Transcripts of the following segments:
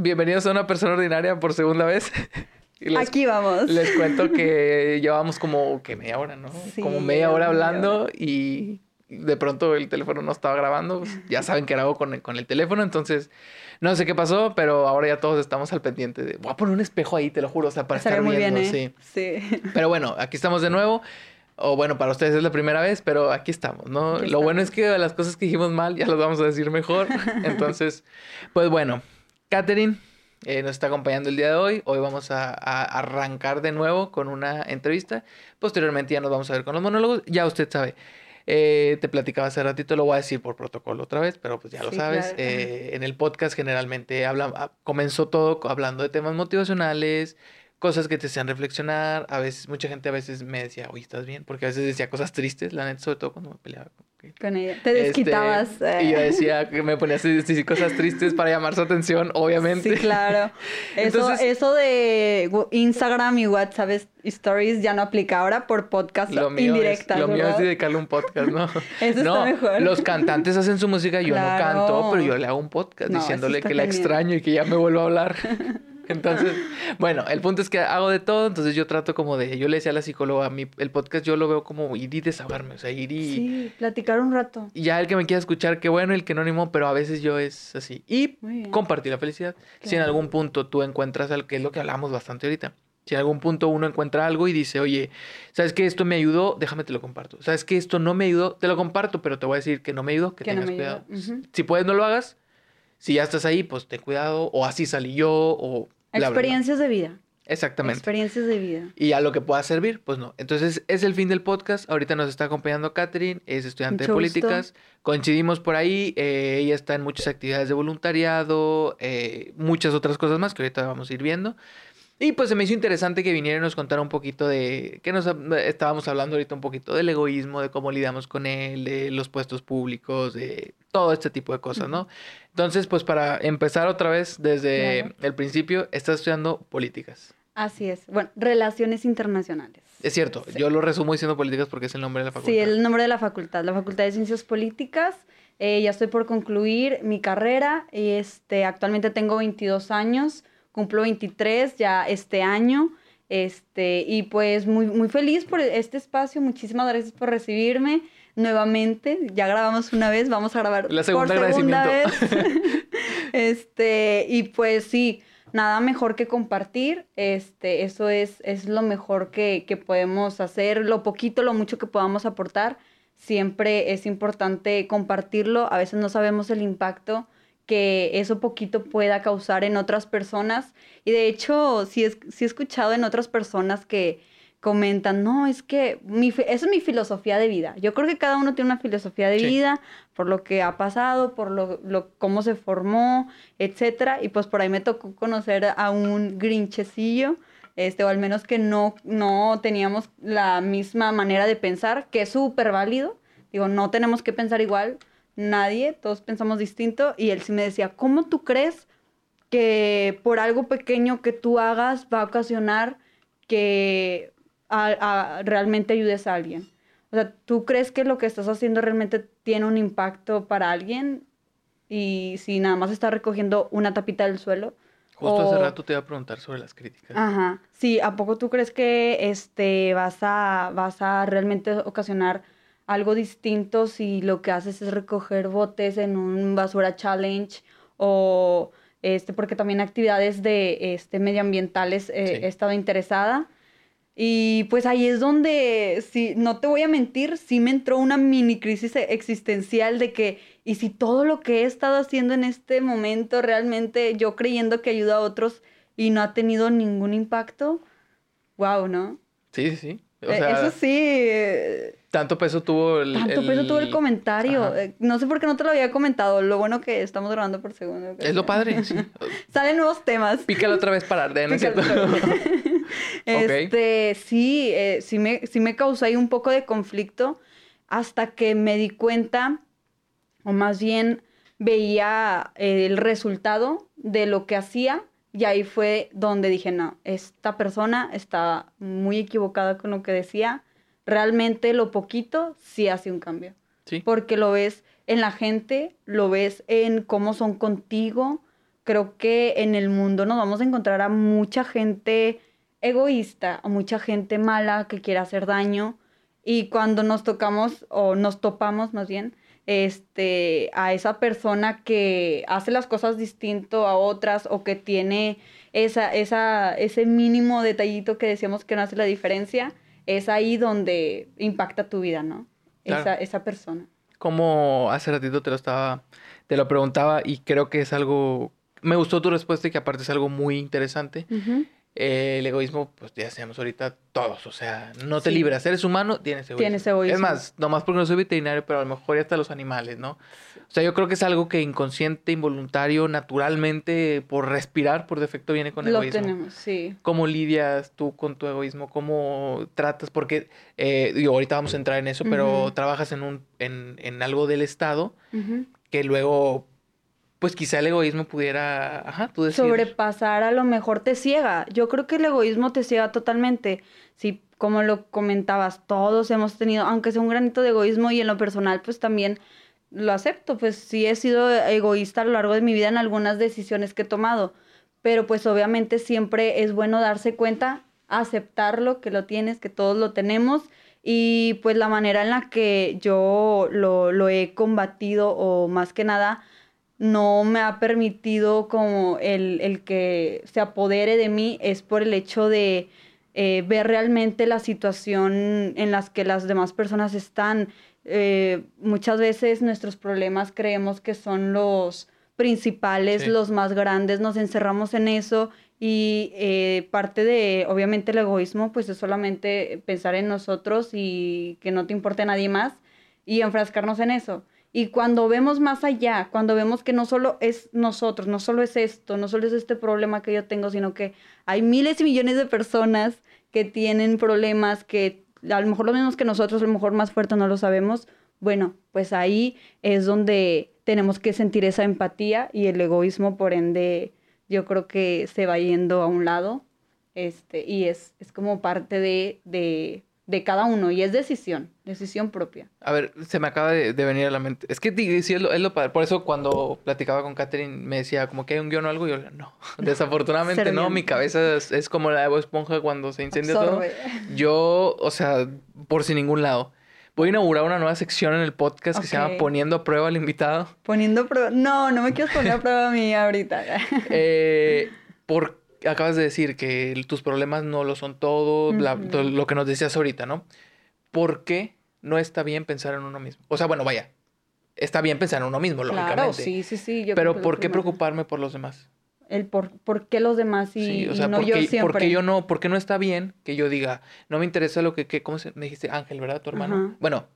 bienvenidos a una persona ordinaria por segunda vez. Aquí vamos. Les cuento que llevamos como que media hora, ¿no? como media hora hablando y de pronto el teléfono no estaba grabando. Ya saben que grabo con el, con el teléfono, entonces no sé qué pasó, pero ahora ya todos estamos al pendiente de. Voy a poner un espejo ahí, te lo juro, o sea, para estar muy viendo, bien, ¿eh? sí. sí. Pero bueno, aquí estamos de nuevo. O bueno, para ustedes es la primera vez, pero aquí estamos, ¿no? Lo bueno es que las cosas que dijimos mal ya las vamos a decir mejor. Entonces, pues bueno, Catherine eh, nos está acompañando el día de hoy. Hoy vamos a, arrancar de nuevo con una entrevista. Posteriormente ya nos vamos a ver con los monólogos. Ya usted sabe. Eh, te platicaba hace ratito, lo voy a decir por protocolo otra vez, pero pues ya lo sabes. Eh, en el podcast generalmente habla, ah, comenzó todo hablando de temas motivacionales, cosas que te hacían reflexionar. A veces, mucha gente a veces me decía, oye, ¿estás bien? Porque a veces decía cosas tristes, la neta, sobre todo cuando me peleaba con, ella. Te desquitabas. Este, Y yo decía que me ponía así, cosas tristes para llamar su atención, obviamente. Sí, claro. Eso, eso de Instagram y WhatsApp Stories ya no aplica ahora por podcast lo mío indirectas. lo mío es dedicarle un podcast, ¿no? eso está mejor. Los cantantes hacen su música, yo no canto, pero yo le hago un podcast diciéndole que la extraño y que ya me vuelvo a hablar. Entonces, bueno, el punto es que hago de todo, entonces yo trato como de, yo le decía a la psicóloga, a mí el podcast yo lo veo como ir y desahogarme, o sea, ir y... Sí, platicar un rato. Y ya el que me quiera escuchar, qué bueno, el que no animo, pero a veces yo es así. Y compartir la felicidad. Si en algún punto tú encuentras algo, que es lo que hablamos bastante ahorita, si en algún punto uno encuentra algo y dice, oye, ¿sabes que esto me ayudó? Déjame te lo comparto. ¿Sabes que esto no me ayudó? Te lo comparto, pero te voy a decir que no me ayudó, que, tengas cuidado. Si puedes, no lo hagas. Si ya estás ahí, pues ten cuidado. O así salí yo, o Experiencias de vida. Exactamente. Experiencias de vida. Y a lo que pueda servir, pues no. Entonces, es el fin del podcast. Ahorita nos está acompañando Catherine, es estudiante de políticas. Coincidimos por ahí. Eh, ella está en muchas actividades de voluntariado, eh, muchas otras cosas más que ahorita vamos a ir viendo. Y pues se me hizo interesante que viniera y nos contara un poquito de, que nos estábamos hablando ahorita un poquito del egoísmo, de cómo lidiamos con él, de los puestos públicos, de todo este tipo de cosas, ¿no? Entonces, pues para empezar otra vez desde el principio, estás estudiando políticas. Así es. Bueno, relaciones internacionales. Es cierto, yo lo resumo diciendo políticas porque es el nombre de la facultad. Sí, el nombre de la facultad, la Facultad de Ciencias Políticas. Eh, ya estoy por concluir mi carrera. Este, actualmente tengo 22 años cumplo 23 ya este año. Este, y pues muy, muy feliz por este espacio. Muchísimas gracias por recibirme nuevamente. Ya grabamos una vez, vamos a grabar La segunda por segunda vez. este, y pues sí, nada mejor que compartir. Este, eso es, es lo mejor que, que podemos hacer. Lo poquito, lo mucho que podamos aportar. Siempre es importante compartirlo. A veces no sabemos el impacto que eso poquito pueda causar en otras personas. Y de hecho, sí, es, he escuchado en otras personas que comentan, no, es que mi, esa es mi filosofía de vida. Yo creo que cada uno tiene una filosofía de vida por lo que ha pasado, por lo, lo, cómo se formó, etcétera. Y pues por ahí me tocó conocer a un grinchecillo, este, o al menos que no, no teníamos la misma manera de pensar, que es súper válido. Digo, no tenemos que pensar igual, nadie, todos pensamos distinto. Y él sí me decía, ¿cómo tú crees que por algo pequeño que tú hagas va a ocasionar que realmente ayudes a alguien? O sea, ¿tú crees que lo que estás haciendo realmente tiene un impacto para alguien? Y si nada más está recogiendo una tapita del suelo. Justo hace rato te iba a preguntar sobre las críticas. Ajá. Sí, ¿a poco tú crees que este vas a, vas a realmente ocasionar algo distinto si lo que haces es recoger botes en un basura challenge o este porque también actividades de este medioambientales eh, he estado interesada. Y pues ahí es donde si no te voy a mentir sí me entró una mini crisis existencial de que y si todo lo que he estado haciendo en este momento realmente yo creyendo que ayuda a otros y no ha tenido ningún impacto wow no sí sí e, eso sí. Eh, tanto peso tuvo el. Tanto peso tuvo el comentario. Eh, no sé por qué no te lo había comentado. Lo bueno que estamos grabando por segundo. Es lo padre, sí. Salen nuevos temas. Pícalo otra vez para arder, ¿no es cierto? este, sí, eh, sí, me, sí me causó ahí un poco de conflicto hasta que me di cuenta, o más bien veía el resultado de lo que hacía y ahí fue donde dije, no, esta persona está muy equivocada con lo que decía. Realmente lo poquito sí hace un cambio. Sí. Porque lo ves en la gente, lo ves en cómo son contigo. creo que en el mundo nos vamos a encontrar a mucha gente egoísta, a mucha gente mala que quiere hacer daño. Y cuando nos tocamos, o nos topamos más bien, este, a esa persona que hace las cosas distinto a otras o que tiene esa, esa, ese mínimo detallito que decíamos que no hace la diferencia, es ahí donde impacta tu vida, ¿no? Esa, esa persona. Como hace ratito te lo estaba, te lo preguntaba y creo que es algo, me gustó tu respuesta y que aparte es algo muy interesante. Eh, el egoísmo, pues ya sabemos ahorita todos, o sea, no te libras, eres humano, tienes egoísmo. Tienes egoísmo. Es más, nomás porque no soy veterinario, pero a lo mejor ya hasta los animales, ¿no? O sea, yo creo que es algo que inconsciente, involuntario, naturalmente, por respirar, por defecto viene con egoísmo. Lo tenemos, sí. ¿Cómo lidias tú con tu egoísmo? ¿Cómo tratas? Porque, eh, digo, ahorita vamos a entrar en eso, pero trabajas en, un, en, en algo del Estado que luego pues quizá el egoísmo pudiera, ajá, tú. Sobrepasar a lo mejor te ciega. Yo creo que el egoísmo te ciega totalmente. Si, como lo comentabas, todos hemos tenido, aunque sea un granito de egoísmo y en lo personal, pues también lo acepto. Pues sí he sido egoísta a lo largo de mi vida en algunas decisiones que he tomado. Pero pues obviamente siempre es bueno darse cuenta, aceptarlo, que lo tienes, que todos lo tenemos. Y pues la manera en la que yo lo, lo he combatido o más que nada no me ha permitido como el, que se apodere de mí es por el hecho de eh, ver realmente la situación en las que las demás personas están. Eh, muchas veces nuestros problemas creemos que son los principales, los más grandes, nos encerramos en eso y eh, parte de, obviamente, el egoísmo, pues es solamente pensar en nosotros y que no te importe nadie más y enfrascarnos en eso. Y cuando vemos más allá, cuando vemos que no solo es nosotros, no solo es esto, no solo es este problema que yo tengo, sino que hay miles y millones de personas que tienen problemas que a lo mejor lo mismos que nosotros, a lo mejor más fuerte no lo sabemos, bueno, pues ahí es donde tenemos que sentir esa empatía y el egoísmo, por ende, yo creo que se va yendo a un lado, este, y es, es como parte de, de de cada uno y es decisión, decisión propia. A ver, se me acaba de, venir a la mente. Es que sí, es lo, es lo padre. Por eso cuando platicaba con Catherine me decía como que hay un guion o algo y yo no, desafortunadamente no, mi cabeza es, como la de Esponja cuando se incendia todo. Yo, o sea, por sin ningún lado. Voy a inaugurar una nueva sección en el podcast que se llama Poniendo a prueba al invitado. Poniendo a prueba. No, no me quieres poner a prueba a mí ahorita. eh, ¿Por acabas de decir que tus problemas no lo son todo, lo que nos decías ahorita, ¿no? ¿Por qué no está bien pensar en uno mismo? O sea, bueno, vaya, está bien pensar en uno mismo, lógicamente. Sí, sí, sí. pero ¿por qué preocuparme por los demás? El por, por qué los demás y, o sea, no yo siempre. Porque yo no, porque no está bien que yo diga, no me interesa lo que, que ¿cómo se, me dijiste? Ángel, ¿verdad? Tu hermano. Bueno,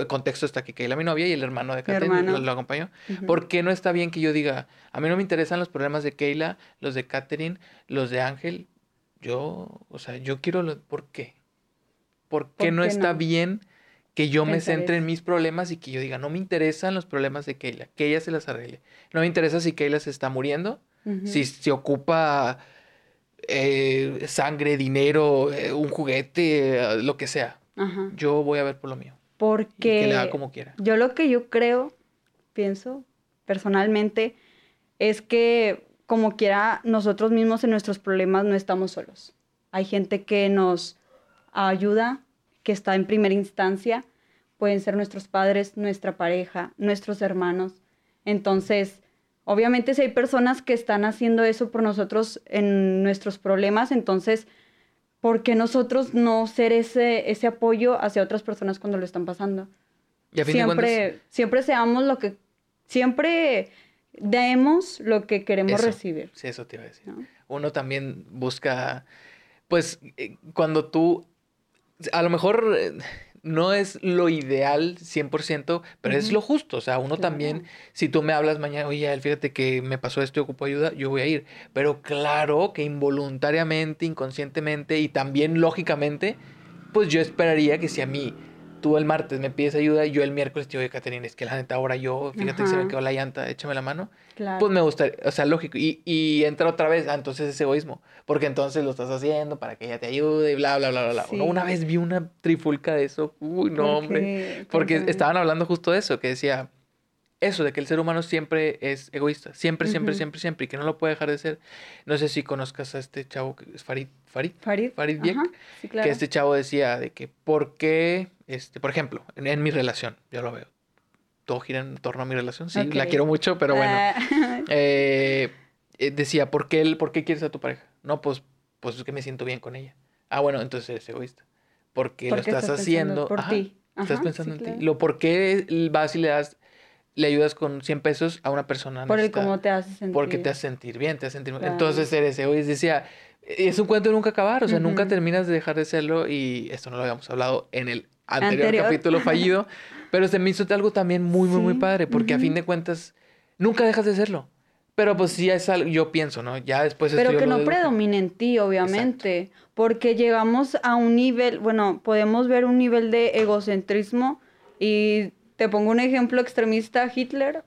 el contexto está aquí, que Keila, mi novia, y el hermano de Katherine lo, acompañó. ¿Por qué no está bien que yo diga, a mí no me interesan los problemas de Keila, los de Katherine, los de Ángel? Yo, o sea, yo quiero, lo, ¿por qué? ¿Por qué, no, está bien que yo me centre en mis problemas y que yo diga, no me interesan los problemas de Keila, que ella se las arregle? No me interesa si Keila se está muriendo, si se ocupa eh, sangre, dinero, eh, un juguete, lo que sea. Yo voy a ver por lo mío. Porque como quiera. yo lo que yo creo, pienso personalmente, es que como quiera nosotros mismos en nuestros problemas no estamos solos. Hay gente que nos ayuda, que está en primera instancia, pueden ser nuestros padres, nuestra pareja, nuestros hermanos. Entonces, obviamente si hay personas que están haciendo eso por nosotros en nuestros problemas, entonces ¿por qué nosotros no ser ese, ese apoyo hacia otras personas cuando lo están pasando? siempre, siempre seamos lo que, siempre demos lo que queremos recibir. Sí, eso te iba a decir. Uno también busca, pues, eh, cuando tú, a lo mejor eh, no es lo ideal 100%, pero es lo justo. O sea, uno también, si tú me hablas mañana, oye, fíjate que me pasó esto y ocupo ayuda, yo voy a ir. Pero claro que involuntariamente, inconscientemente y también lógicamente, pues yo esperaría que si a mí tú el martes me pides ayuda y yo el miércoles te digo, Caterina, es que la neta ahora yo, fíjate que se me quedó la llanta, échame la mano. Pues me gustaría, o sea, lógico. Y, y entra otra vez, ah, entonces es egoísmo, porque entonces lo estás haciendo para que ella te ayude y bla, bla, bla, bla. Una vez vi una trifulca de eso, uy, no, hombre. Porque estaban hablando justo de eso, que decía, eso, de que el ser humano siempre es egoísta, siempre, siempre, siempre, siempre, y que no lo puede dejar de ser. No sé si conozcas a este chavo que es Farid, Farid, Farid, Farid que este chavo decía de que por qué, este, por ejemplo, en, mi relación, yo lo veo, todo gira en torno a mi relación, sí, la quiero mucho, pero bueno, ah. eh, decía, ¿por qué, ¿por qué quieres a tu pareja? No, pues, pues es que me siento bien con ella. Ah, bueno, entonces eres egoísta. Porque, lo estás, haciendo. Por ti. estás pensando en ti. Lo por qué vas y le das le ayudas con 100 pesos a una persona. Por el cómo te hace sentir. Porque te hace sentir bien, te hace sentir Entonces eres y decía, es un cuento de nunca acabar, o sea, nunca terminas de dejar de serlo y esto no lo habíamos hablado en el anterior, capítulo fallido, pero se me hizo algo también muy, muy, muy padre, porque a fin de cuentas nunca dejas de serlo. Pero pues sí es algo, yo pienso, ¿no? Ya después... Pero que no predomine en ti, obviamente, porque llegamos a un nivel, bueno, podemos ver un nivel de egocentrismo y te pongo un ejemplo extremista, Hitler.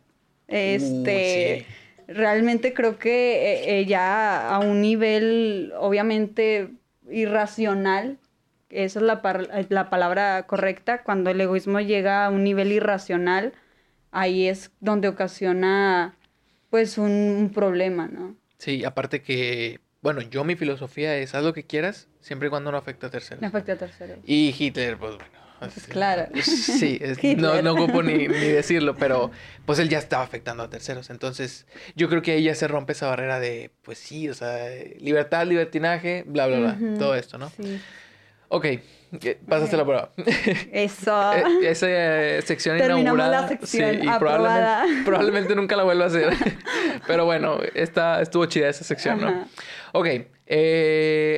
Este, realmente creo que eh, eh, ya a un nivel, obviamente, irracional, esa es la, la palabra correcta, cuando el egoísmo llega a un nivel irracional, ahí es donde ocasiona, pues, un, problema, ¿no? Sí, aparte que bueno, yo mi filosofía es haz lo que quieras, siempre y cuando no afecte a terceros. No afecte a terceros. Y Hitler, pues bueno, Claro. Sí, no, no ocupo ni, decirlo, pero pues él ya estaba afectando a terceros. Entonces, yo creo que ahí ya se rompe esa barrera de, pues sí, o sea, libertad, libertinaje, bla, bla, bla, todo esto, ¿no? Sí. Ok, eh, pasaste la prueba. Eso. Eh, esa eh, sección Terminamos la sección sí, y probablemente, probablemente, nunca la vuelva a hacer. Pero bueno, está, estuvo chida esa sección, ¿no? Ok,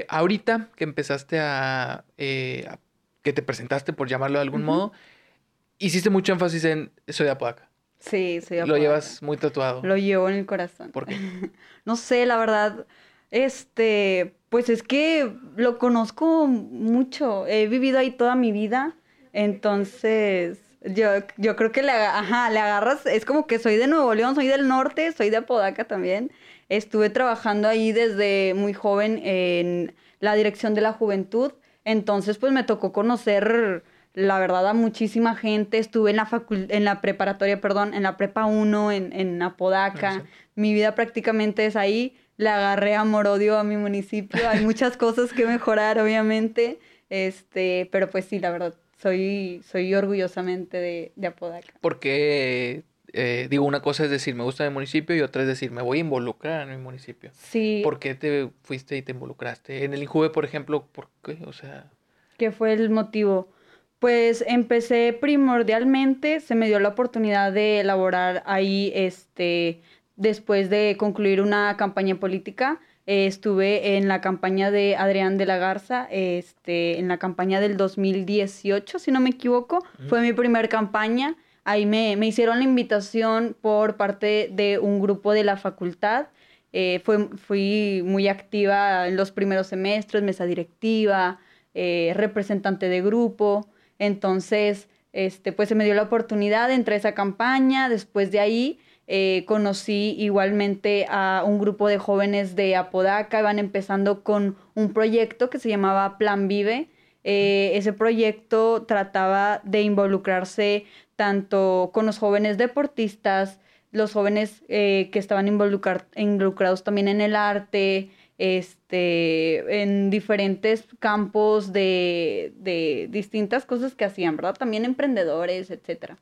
ahorita que empezaste a, a que te presentaste, por llamarlo de algún modo, hiciste mucho énfasis en soy de Apodaca. Sí, soy de Apodaca. Lo llevas muy tatuado. Lo llevo en el corazón. ¿Por qué? no sé, la verdad, este, pues es que lo conozco mucho. He vivido ahí toda mi vida, entonces... Yo, yo creo que le, ajá, le agarras, es como que soy de Nuevo León, soy del norte, soy de Apodaca también. Estuve trabajando ahí desde muy joven en la dirección de la juventud entonces, pues me tocó conocer, la verdad, a muchísima gente. Estuve en la, en la preparatoria, perdón, en la prepa 1, en, en Apodaca. Mi vida prácticamente es ahí. Le agarré amor-odio a mi municipio. Hay muchas cosas que mejorar, obviamente. Este, pero pues sí, la verdad, soy, soy orgullosamente de, de Apodaca. Porque eh, digo, una cosa es decir, me gusta mi municipio y otra es decir, me voy a involucrar en mi municipio. Sí. ¿Por qué te fuiste y te involucraste? En el INJUVE, por ejemplo, ¿por qué? O sea... ¿Qué fue el motivo? Pues empecé primordialmente, se me dio la oportunidad de elaborar ahí, este, después de concluir una campaña política. Eh, estuve en la campaña de Adrián de la Garza, este, en la campaña del 2018, si no me equivoco. Fue mi primera campaña. Ahí me, hicieron la invitación por parte de un grupo de la facultad. Eh, fui muy activa en los primeros semestres, mesa directiva, eh, representante de grupo. Entonces, este, pues se me dio la oportunidad, entre esa campaña. Después de ahí, eh, conocí igualmente a un grupo de jóvenes de Apodaca. Iban empezando con un proyecto que se llamaba Plan Vive. Ese proyecto trataba de involucrarse tanto con los jóvenes deportistas, los jóvenes eh, que estaban involucrados también en el arte, este, en diferentes campos de, de, distintas cosas que hacían, ¿verdad? También emprendedores, etcétera.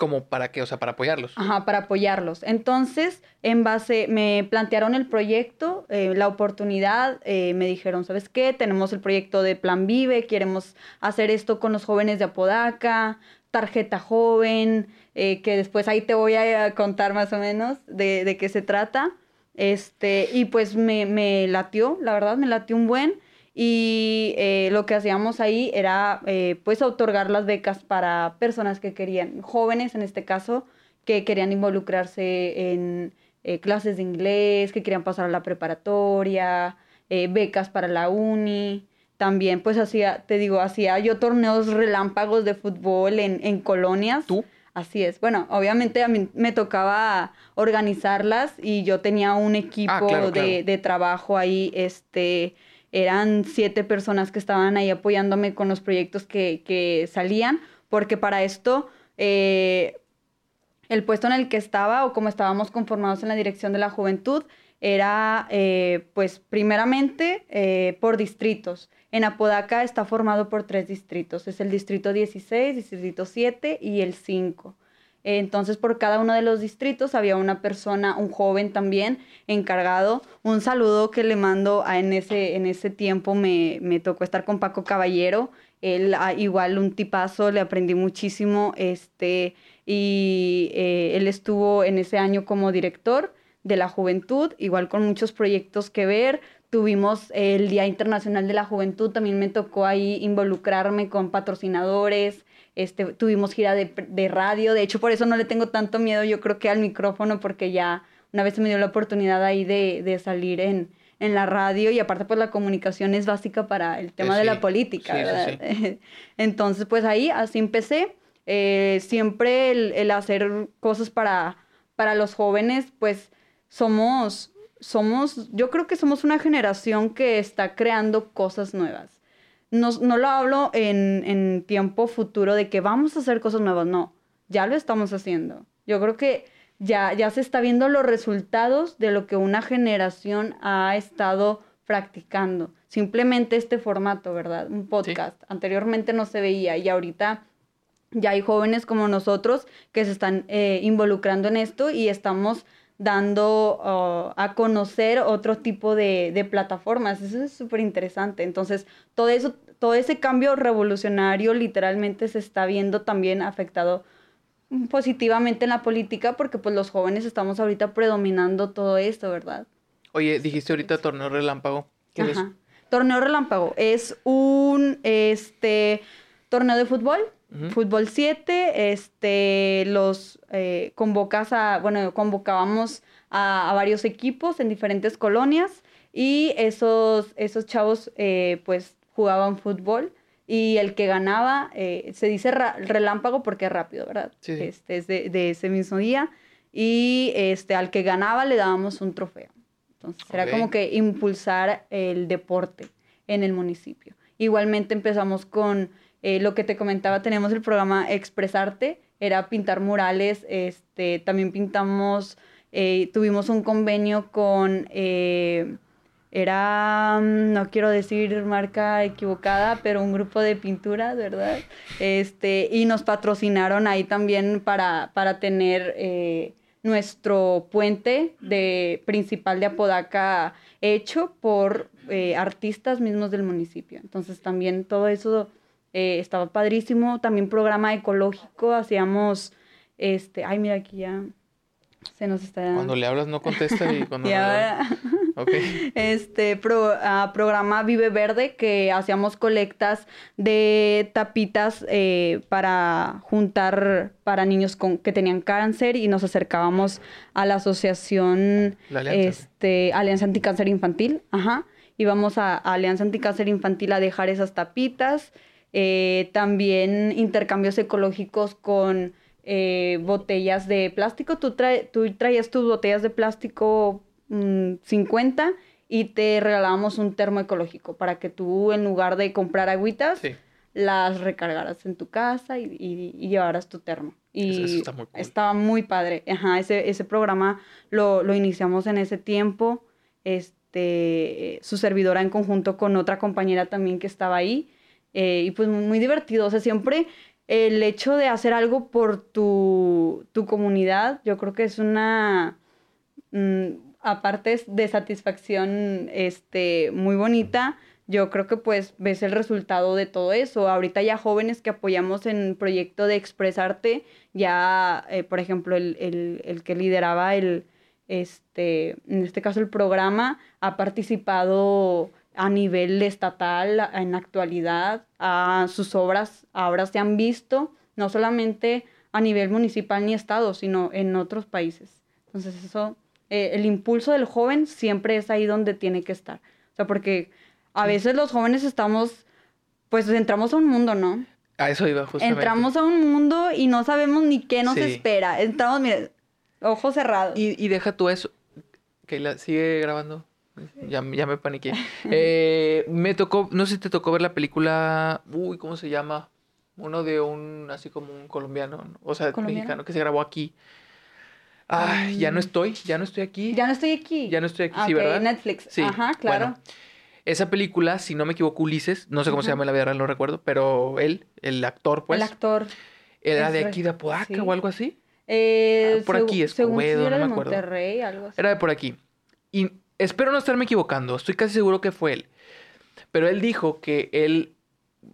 ¿Como para qué? O sea, para apoyarlos. Ajá, para apoyarlos. Entonces, en base, me plantearon el proyecto, eh, la oportunidad, eh, me dijeron, ¿sabes qué? Tenemos el proyecto de Plan Vive, queremos hacer esto con los jóvenes de Apodaca, tarjeta joven, eh, que después ahí te voy a contar más o menos de, de qué se trata. Este, y pues me, me, latió, la verdad, me latió un buen. Y eh, lo que hacíamos ahí era eh, pues otorgar las becas para personas que querían, jóvenes en este caso, que querían involucrarse en clases de inglés, que querían pasar a la preparatoria, becas para la uni también pues hacía, te digo, hacía yo torneos relámpagos de fútbol en, en colonias. ¿Tú? Así es. Bueno, obviamente a mí me tocaba organizarlas y yo tenía un equipo ah, de, de, trabajo ahí, este, eran siete personas que estaban ahí apoyándome con los proyectos que, que salían, porque para esto, eh, el puesto en el que estaba o como estábamos conformados en la dirección de la juventud era, eh, pues, primeramente eh, por distritos. En Apodaca está formado por tres distritos. Es el distrito 16, distrito 7 y el 5. Entonces, por cada uno de los distritos había una persona, un joven también, encargado. Un saludo que le mando a, en, ese, en ese tiempo, me, me tocó estar con Paco Caballero. Él, ah, igual, un tipazo, le aprendí muchísimo. Este, y eh, él estuvo en ese año como director de la juventud, igual con muchos proyectos que ver. Tuvimos el Día Internacional de la Juventud, también me tocó ahí involucrarme con patrocinadores, este, tuvimos gira de, de, radio, de hecho por eso no le tengo tanto miedo yo creo que al micrófono, porque ya una vez me dio la oportunidad ahí de, de salir en, en, la radio. Y aparte pues la comunicación es básica para el tema de la política, ¿verdad? Entonces pues ahí así empecé, eh, siempre el, el hacer cosas para, para los jóvenes pues somos, somos, yo creo que somos una generación que está creando cosas nuevas. No, no lo hablo en, en, tiempo futuro de que vamos a hacer cosas nuevas, no, ya lo estamos haciendo. Yo creo que ya, ya se está viendo los resultados de lo que una generación ha estado practicando. Simplemente este formato, ¿verdad? Un podcast. Anteriormente no se veía y ahorita ya hay jóvenes como nosotros que se están eh, involucrando en esto y estamos dando uh, a conocer otro tipo de, de plataformas. Eso es súper interesante. Entonces, todo eso, todo ese cambio revolucionario literalmente se está viendo también afectado positivamente en la política porque pues los jóvenes estamos ahorita predominando todo esto, ¿verdad? Oye, dijiste ahorita torneo relámpago. ¿Qué es? Torneo relámpago es un este torneo de fútbol Fútbol 7, este, los eh, convocas a, bueno, convocábamos a, varios equipos en diferentes colonias y esos, esos chavos eh, pues jugaban fútbol y el que ganaba, eh, se dice relámpago porque es rápido, ¿verdad? Sí, Este, es de, ese mismo día y este, al que ganaba le dábamos un trofeo. Entonces era como que impulsar el deporte en el municipio. Igualmente empezamos con eh, lo que te comentaba, tenemos el programa Expresarte, era pintar murales, este, también pintamos, eh, tuvimos un convenio con, eh, era, mm, no quiero decir marca equivocada, pero un grupo de pintura, ¿verdad? Este, y nos patrocinaron ahí también para, para tener nuestro puente de, principal de Apodaca hecho por artistas mismos del municipio. Entonces también todo eso eh, estaba padrísimo. También programa ecológico, hacíamos, este, ay, mira aquí ya se nos está... Cuando le hablas no contesta y cuando... Este, ah, programa Vive Verde, que hacíamos colectas de tapitas eh, para juntar para niños con, que tenían cáncer y nos acercábamos a la asociación Alianza. Este, Alianza Anticáncer Infantil. Ajá. Íbamos a, a Alianza Anticáncer Infantil a dejar esas tapitas. Eh, también intercambios ecológicos con eh, botellas de plástico. Tú, tú, traías tus botellas de plástico 50 mm, y te regalábamos un termo ecológico para que tú en lugar de comprar agüitas, las recargaras en tu casa y, llevaras tu termo. Y estaba muy padre. Ajá, ese, ese programa lo, lo iniciamos en ese tiempo. Este, su servidora en conjunto con otra compañera también que estaba ahí eh, y pues muy divertido, o sea, siempre el hecho de hacer algo por tu, tu comunidad, yo creo que es una, mm, aparte de satisfacción este, muy bonita, yo creo que pues ves el resultado de todo eso. Ahorita ya jóvenes que apoyamos en proyecto de Expresarte, ya, eh, por ejemplo, el, el, el, que lideraba el, este, en este caso el programa, ha participado a nivel estatal en la actualidad, a sus obras ahora se han visto, no solamente a nivel municipal ni estado, sino en otros países. Entonces eso, eh, el impulso del joven siempre es ahí donde tiene que estar. O sea, porque a veces los jóvenes estamos, pues entramos a un mundo, ¿no? A eso iba justamente. Entramos a un mundo y no sabemos ni qué nos espera. Entramos, mire, ojos cerrados. Y, y deja tú eso. Que la sigue grabando. Ya, ya me paniqué. Eh, me tocó, no sé si te tocó ver la película, uy, ¿cómo se llama? Uno de un, así como un colombiano, o sea, mexicano, que se grabó aquí. Ay, ya no estoy, ya no estoy aquí. Ya no estoy aquí. Ya no estoy aquí, sí, ¿verdad? Netflix. Sí. Ajá, claro. esa película, si no me equivoco, Ulises, no sé cómo se llama en la vida real, no recuerdo, pero él, el actor, pues. El actor. Era de aquí de Apodaca o algo así. Eh, ah, por aquí, Escobedo, no me acuerdo. Monterrey, algo así. Era de por aquí. Y espero no estarme equivocando, estoy casi seguro que fue él. Pero él dijo que él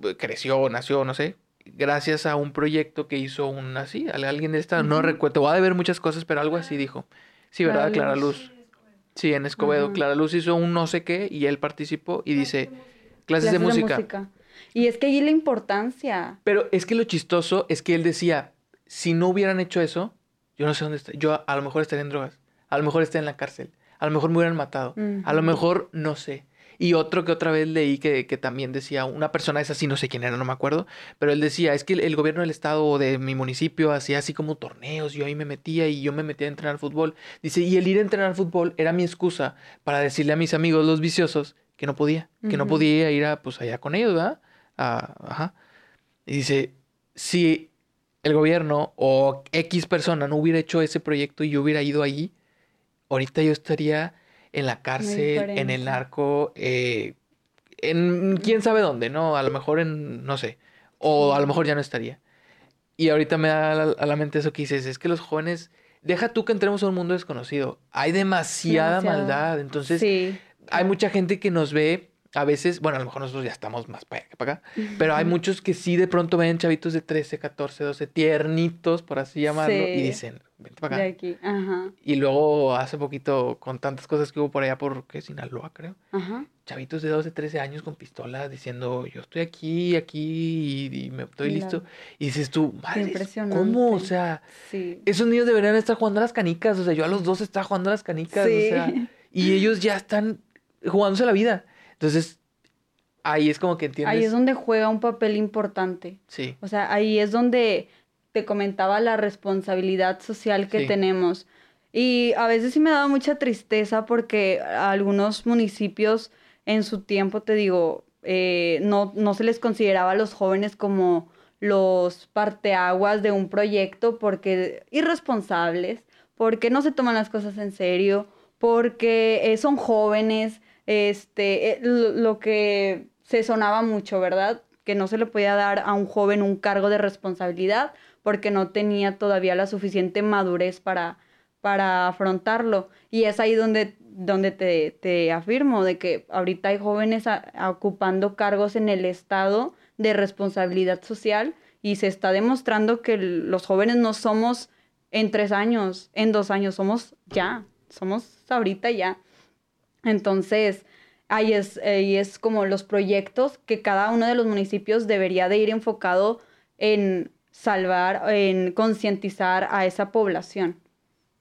eh, creció, nació, no sé, gracias a un proyecto que hizo un así, alguien de esta, no recuerdo, va a ver muchas cosas, pero algo así dijo. Sí, ¿verdad? Clara Luz. Sí, en Escobedo. Clara Luz hizo un no sé qué y él participó y dice clases, de, música. Y es que ahí la importancia. Pero es que lo chistoso es que él decía, si no hubieran hecho eso, yo no sé dónde está. Yo a lo mejor estaría en drogas, a lo mejor estaría en la cárcel, a lo mejor me hubieran matado, a lo mejor no sé. Y otro que otra vez leí que, también decía, una persona esa sí no sé quién era, no me acuerdo, pero él decía, es que el, gobierno del estado o de mi municipio hacía así como torneos, yo ahí me metía y yo me metía a entrenar fútbol. Dice, y el ir a entrenar fútbol era mi excusa para decirle a mis amigos los viciosos que no podía, que no podía ir a, pues allá con ellos, ¿verdad? ajá. Y dice, si el gobierno o X persona no hubiera hecho ese proyecto y yo hubiera ido ahí, ahorita yo estaría en la cárcel, en el narco, eh, en quién sabe dónde, ¿no? A lo mejor en, no sé, o a lo mejor ya no estaría. Y ahorita me da a la mente eso que dices, es que los jóvenes, deja tú que entremos a un mundo desconocido, hay demasiada maldad, entonces hay mucha gente que nos ve a veces, bueno, a lo mejor nosotros ya estamos más para allá que para acá, pero hay muchos que sí de pronto ven chavitos de 13, 14, 12, tiernitos, por así llamarlo, y dicen, vente para acá. De aquí. Ajá. Y luego hace poquito, con tantas cosas que hubo por allá, por ¿qué? Sinaloa, creo. Ajá. Chavitos de 12, 13 años con pistolas diciendo, yo estoy aquí, aquí, y, me estoy listo. Y dices tú, madre, ¿cómo? O sea, esos niños deberían estar jugando a las canicas. O sea, yo a los dos estaba jugando a las canicas. O sea, y ellos ya están jugándose la vida. Entonces, ahí es como que entiendes. Ahí es donde juega un papel importante. Sí. O sea, ahí es donde te comentaba la responsabilidad social que tenemos. Y a veces sí me daba mucha tristeza porque algunos municipios en su tiempo, te digo, eh, no, no se les consideraba a los jóvenes como los parteaguas de un proyecto porque irresponsables, porque no se toman las cosas en serio, porque eh, son jóvenes, este, eh, lo que se sonaba mucho, ¿verdad? Que no se le podía dar a un joven un cargo de responsabilidad porque no tenía todavía la suficiente madurez para, para afrontarlo. Y es ahí donde, donde te, te afirmo de que ahorita hay jóvenes ocupando cargos en el Estado de responsabilidad social y se está demostrando que los jóvenes no somos en tres años, en dos años, somos ya, somos ahorita ya. Entonces, ahí es, ahí es como los proyectos que cada uno de los municipios debería de ir enfocado en salvar, en concientizar a esa población.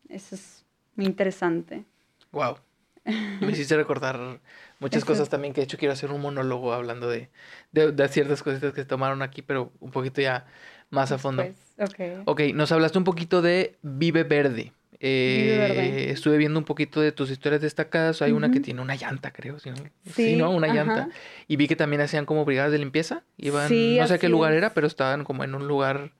Eso es muy interesante. Wow. Me hiciste recordar muchas cosas también que de hecho quiero hacer un monólogo hablando de, de, ciertas cositas que se tomaron aquí, pero un poquito ya más a fondo. Okay. ok, nos hablaste un poquito de Vive Verde. Eh, estuve viendo un poquito de tus historias destacadas. Hay una que tiene una llanta, creo. Sí, ¿no? Una llanta. Y vi que también hacían como brigadas de limpieza. Iban, no sé qué lugar era, pero estaban como en un lugar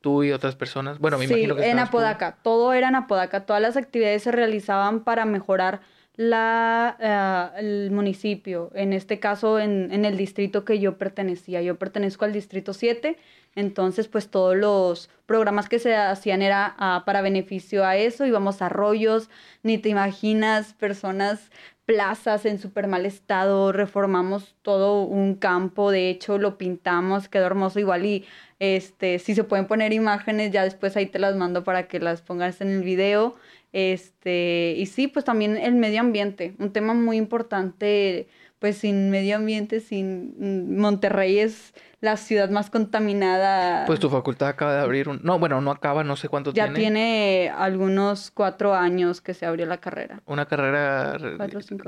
tú y otras personas. Bueno, me imagino que en Apodaca. Todo era en Apodaca. Todas las actividades se realizaban para mejorar la, eh, el municipio, en este caso en, en, el distrito que yo pertenecía. Yo pertenezco al distrito 7 entonces, pues todos los programas que se hacían era ah, para beneficio a eso, íbamos a arroyos, ni te imaginas, personas, plazas en súper mal estado, reformamos todo un campo, de hecho lo pintamos, quedó hermoso igual y este, si se pueden poner imágenes, ya después ahí te las mando para que las pongas en el video. Este, y sí, pues también el medio ambiente, un tema muy importante, pues sin medio ambiente, sin mm, Monterrey es la ciudad más contaminada. Pues tu facultad acaba de abrir un... No, bueno, no acaba, no sé cuánto tiene. Ya tiene algunos cuatro años que se abrió la carrera. Una carrera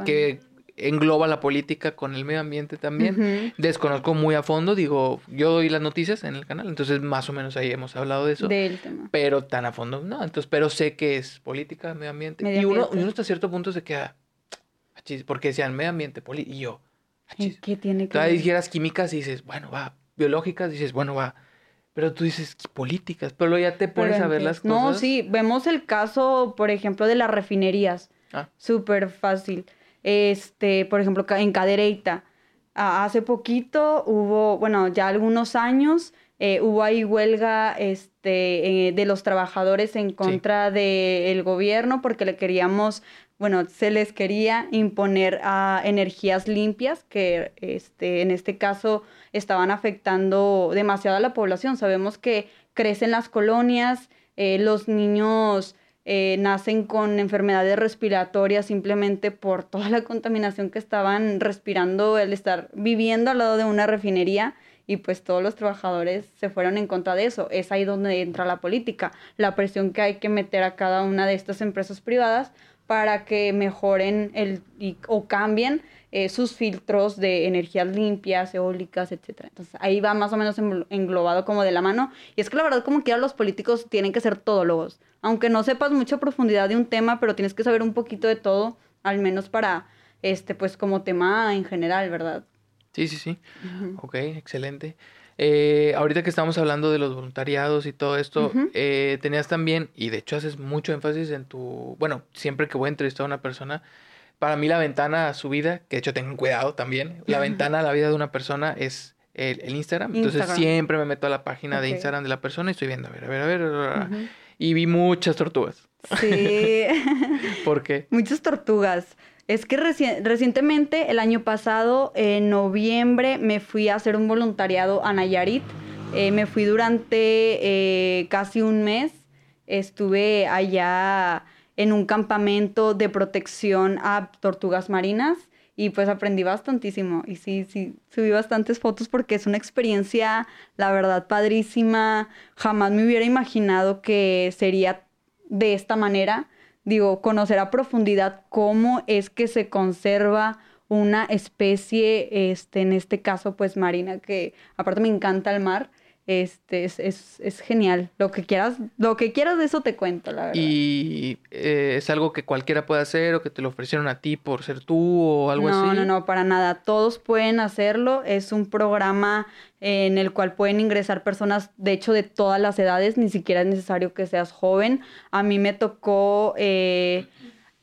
que engloba la política con el medio ambiente también. Desconozco muy a fondo, digo, yo doy las noticias en el canal, entonces más o menos ahí hemos hablado de eso. Del tema. Pero tan a fondo, no, entonces, pero sé que es política, medio ambiente. y, Uno, y uno hasta cierto punto se queda, porque decían medio ambiente, política, y yo, ¿qué tiene que ver? dijeras químicas y dices, bueno, va, biológicas, dices, bueno, va. Pero tú dices políticas, pero luego ya te pones a ver las cosas. No, sí, vemos el caso, por ejemplo, de las refinerías. Ah. Súper fácil. Este, por ejemplo, en Cadereyta. Hace poquito hubo, bueno, ya algunos años, eh, hubo ahí huelga este, eh, de los trabajadores en contra del gobierno porque le queríamos bueno, se les quería imponer a energías limpias que este, en este caso estaban afectando demasiado a la población. Sabemos que crecen las colonias, eh, los niños eh, nacen con enfermedades respiratorias simplemente por toda la contaminación que estaban respirando el estar viviendo al lado de una refinería y pues todos los trabajadores se fueron en contra de eso. Es ahí donde entra la política, la presión que hay que meter a cada una de estas empresas privadas para que mejoren el, o cambien eh, sus filtros de energías limpias, eólicas, etc. Entonces ahí va más o menos englobado como de la mano. Y es que la verdad como quiera los políticos tienen que ser todólogos. Aunque no sepas mucha profundidad de un tema, pero tienes que saber un poquito de todo, al menos para, este, pues como tema en general, ¿verdad? Sí, sí, sí. Ok, excelente. Eh, ahorita que estamos hablando de los voluntariados y todo esto, eh, tenías también, y de hecho haces mucho énfasis en tu, bueno, siempre que voy a entrevistar a una persona, para mí la ventana a su vida, que de hecho tengan cuidado también, la ventana a la vida de una persona es el, Instagram. Entonces siempre me meto a la página de Instagram de la persona y estoy viendo, a ver, a ver, a ver, y vi muchas tortugas. Sí. ¿Por qué? Muchas tortugas. Es que recientemente, el año pasado, en noviembre, me fui a hacer un voluntariado a Nayarit. Eh, me fui durante eh, casi un mes. Estuve allá en un campamento de protección a tortugas marinas y pues aprendí bastantísimo. Y sí, sí, subí bastantes fotos porque es una experiencia, la verdad, padrísima. Jamás me hubiera imaginado que sería de esta manera digo, conocer a profundidad cómo es que se conserva una especie, este, en este caso, pues marina, que aparte me encanta el mar este, es, es, es, genial. Lo que quieras, lo que quieras de eso te cuento, la verdad. ¿Y eh, es algo que cualquiera puede hacer o que te lo ofrecieron a ti por ser tú o algo así? No, no, no, para nada. Todos pueden hacerlo. Es un programa en el cual pueden ingresar personas, de hecho, de todas las edades. Ni siquiera es necesario que seas joven. A mí me tocó... Eh,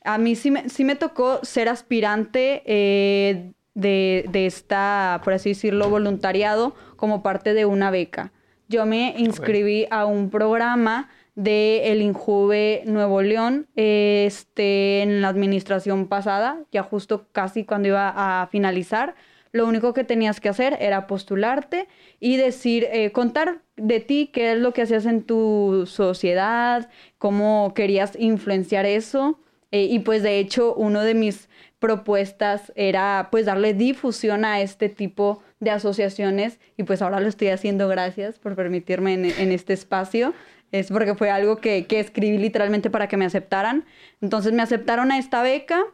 a mí sí me, sí me tocó ser aspirante eh, de, de esta, por así decirlo, voluntariado como parte de una beca. Yo me inscribí a un programa de el Injuve Nuevo León este, en la administración pasada, ya justo casi cuando iba a finalizar. Lo único que tenías que hacer era postularte y decir, eh, contar de ti qué es lo que hacías en tu sociedad, cómo querías influenciar eso. Eh, y pues de hecho uno de mis propuestas era pues darle difusión a este tipo de asociaciones y pues ahora lo estoy haciendo gracias por permitirme en, este espacio. Es porque fue algo que, escribí literalmente para que me aceptaran. Entonces me aceptaron a esta beca.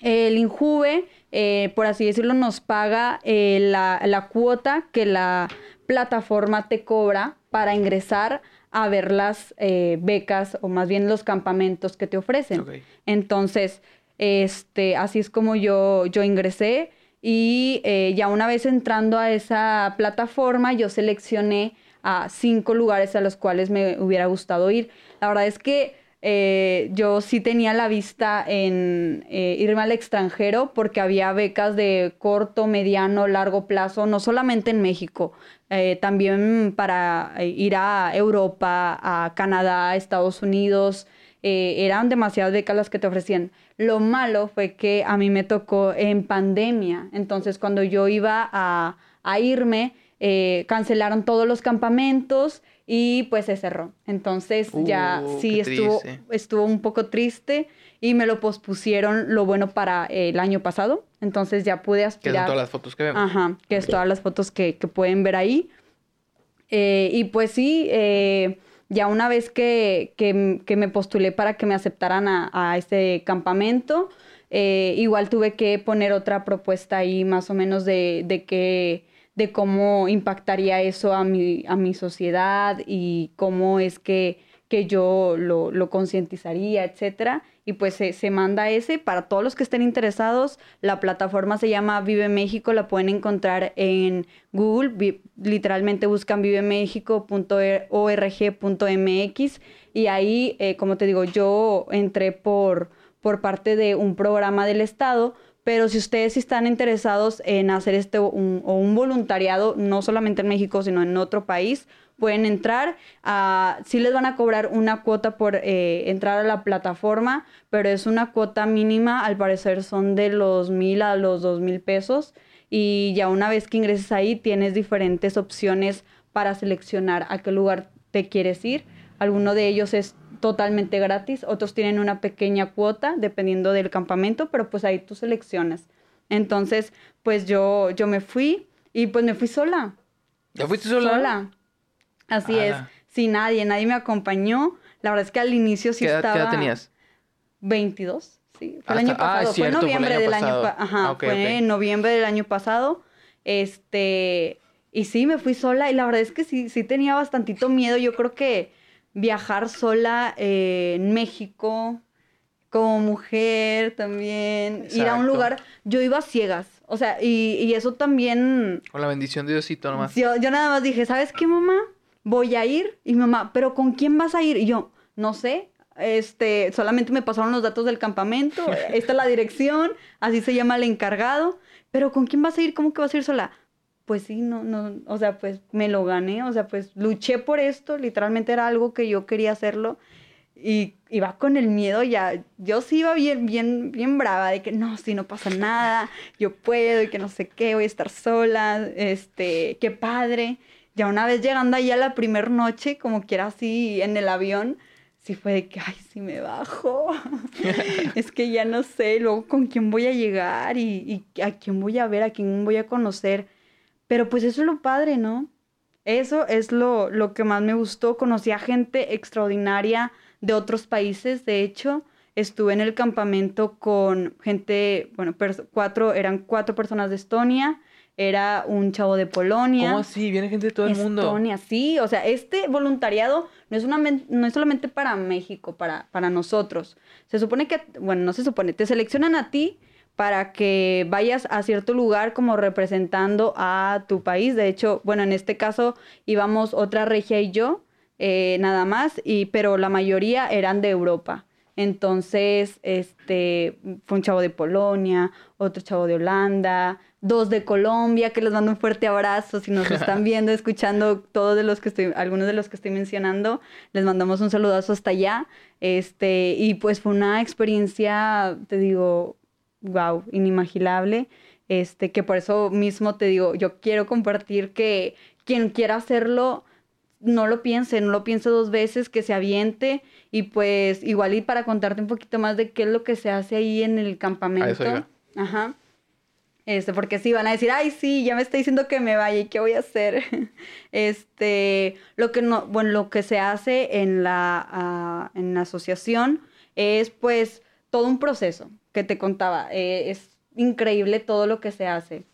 El INJUVE, eh, por así decirlo, nos paga eh, la, cuota que la plataforma te cobra para ingresar a ver las eh, becas o más bien los campamentos que te ofrecen. Entonces, este, así es como yo, yo ingresé y eh, ya una vez entrando a esa plataforma, yo seleccioné a cinco lugares a los cuales me hubiera gustado ir. La verdad es que eh, yo sí tenía la vista en eh, irme al extranjero porque había becas de corto, mediano, largo plazo, no solamente en México, también para ir a Europa, a Canadá, a Estados Unidos. Eran demasiadas becas las que te ofrecían. Lo malo fue que a mí me tocó en pandemia, entonces cuando yo iba a, irme, eh, cancelaron todos los campamentos y pues se cerró. Entonces ya uh, sí estuvo, estuvo un poco triste y me lo pospusieron lo bueno para el año pasado. Entonces ya pude aspirar. Que son todas las fotos que vemos. Ajá, que es todas las fotos que, pueden ver ahí. Eh, y pues sí, eh, ya una vez que, me postulé para que me aceptaran a, a este campamento, eh, igual tuve que poner otra propuesta ahí más o menos de, de de cómo impactaría eso a mi, a mi sociedad y cómo es que, que yo lo, lo concientizaría, etcétera. Y pues se, se, manda ese para todos los que estén interesados. La plataforma se llama Vive México, la pueden encontrar en Google, literalmente buscan vivemexico.org.mx y ahí, eh, como te digo, yo entré por, por parte de un programa del Estado, pero si ustedes están interesados en hacer este o un voluntariado, no solamente en México, sino en otro país, pueden entrar. Uh, sí les van a cobrar una cuota por eh, entrar a la plataforma, pero es una cuota mínima, al parecer son de los mil a los dos mil pesos. Y ya una vez que ingreses ahí, tienes diferentes opciones para seleccionar a qué lugar te quieres ir. Alguno de ellos es totalmente gratis, otros tienen una pequeña cuota dependiendo del campamento, pero pues ahí tú seleccionas. Entonces, pues yo, yo me fui y pues me fui sola. ¿Ya fuiste sola? Sola. Así es, sin nadie, nadie me acompañó. La verdad es que al inicio sí ¿Qué edad, estaba... ¿Qué edad tenías? 22, sí. Fue el Hasta- año ah, pasado. es cierto, fue fue en el noviembre año del año pasado. Ajá, Ah, fue en noviembre del año pasado. Este, y sí, me fui sola y la verdad es que sí, sí tenía bastantito miedo. Yo creo que viajar sola eh, en México, como mujer también, ir a un lugar, yo iba a ciegas. O sea, y, y eso también Con la bendición de Diosito nomás. yo, yo nada más dije, ¿sabes qué, mamá? Voy a ir. Y mi mamá, ¿pero con quién vas a ir? Y yo, no sé. Este, solamente me pasaron los datos del campamento. Esta es la dirección. Así se llama el encargado. Pero ¿con quién vas a ir? ¿Cómo que vas a ir sola? Pues sí, no, no, o sea, pues me lo gané, o sea, pues luché por esto, literalmente era algo que yo quería hacerlo y iba con el miedo ya, yo sí iba bien, bien, bien brava de que no, si no pasa nada, yo puedo y que no sé qué, voy a estar sola, este, qué padre. Ya una vez llegando allá la primera noche, como quiera así en el avión, sí fue de que, ay, si me bajo, es que ya no sé, luego con quién voy a llegar y, y a quién voy a ver, a quién voy a conocer. Pero pues eso es lo padre, ¿no? Eso es lo, lo que más me gustó. Conocí a gente extraordinaria de otros países. De hecho, estuve en el campamento con gente, bueno, cuatro, eran cuatro personas de Estonia, era un chavo de Polonia. ¿Cómo así? Viene gente de todo el mundo. Estonia, sí, o sea, este voluntariado no es, una, no es solamente para México, para, para nosotros. Se supone que, bueno, no se supone, te seleccionan a ti para que vayas a cierto lugar como representando a tu país. De hecho, bueno, en este caso íbamos otra regia y yo, eh, nada más, y, pero la mayoría eran de Europa. Entonces, este, fue un chavo de Polonia, otro chavo de Holanda, dos de Colombia, que les mando un fuerte abrazo. Si nos están viendo, escuchando todos de los que estoy, algunos de los que estoy mencionando, les mandamos un saludazo hasta allá. Este, y pues fue una experiencia, te digo, wow, inimaginable. Este, que por eso mismo te digo, yo quiero compartir que quien quiera hacerlo, no lo piense, no lo piense dos veces, que se aviente y pues igual y para contarte un poquito más de qué es lo que se hace ahí en el campamento. Ajá. Este, porque sí, van a decir, ay, sí, ya me está diciendo que me vaya y qué voy a hacer. este, lo que no, bueno, lo que se hace en la, ah, en la asociación es pues todo un proceso que te contaba. Eh, es increíble todo lo que se hace.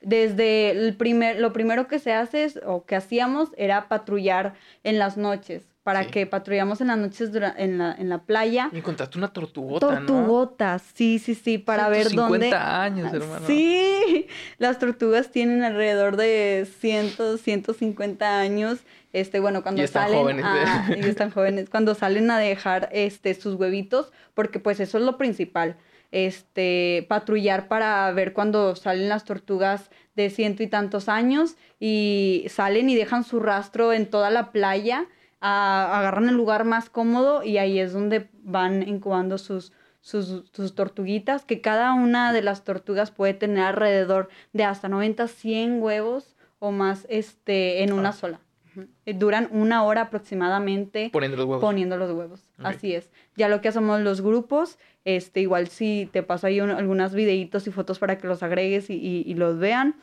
Desde el primer, lo primero que se hace es, o que hacíamos era patrullar en las noches, para Sí. que patrullamos en las noches dura- en, la, en la playa. Y encontraste una tortugota, ¿no? Tortugotas, sí, sí, sí, para ver 150 dónde... años, Ah, hermano. Sí, las tortugas tienen alrededor de 100, 150 años. Este, bueno, cuando Y están salen jóvenes, a- ¿eh? y están jóvenes, cuando salen a dejar este sus huevitos, porque pues eso es lo principal. Este, patrullar para ver cuando salen las tortugas de ciento y tantos años y salen y dejan su rastro en toda la playa, a- agarran el lugar más cómodo y ahí es donde van incubando sus, sus, sus tortuguitas, que cada una de las tortugas puede tener alrededor de hasta 90, 100 huevos o más este, en una Ah. sola. Duran una hora aproximadamente Poniendo los huevos. poniendo los huevos. Así es. Ya lo que hacemos los grupos, este, igual si te paso ahí un- algunas videitos y fotos para que los agregues y, y- y los vean.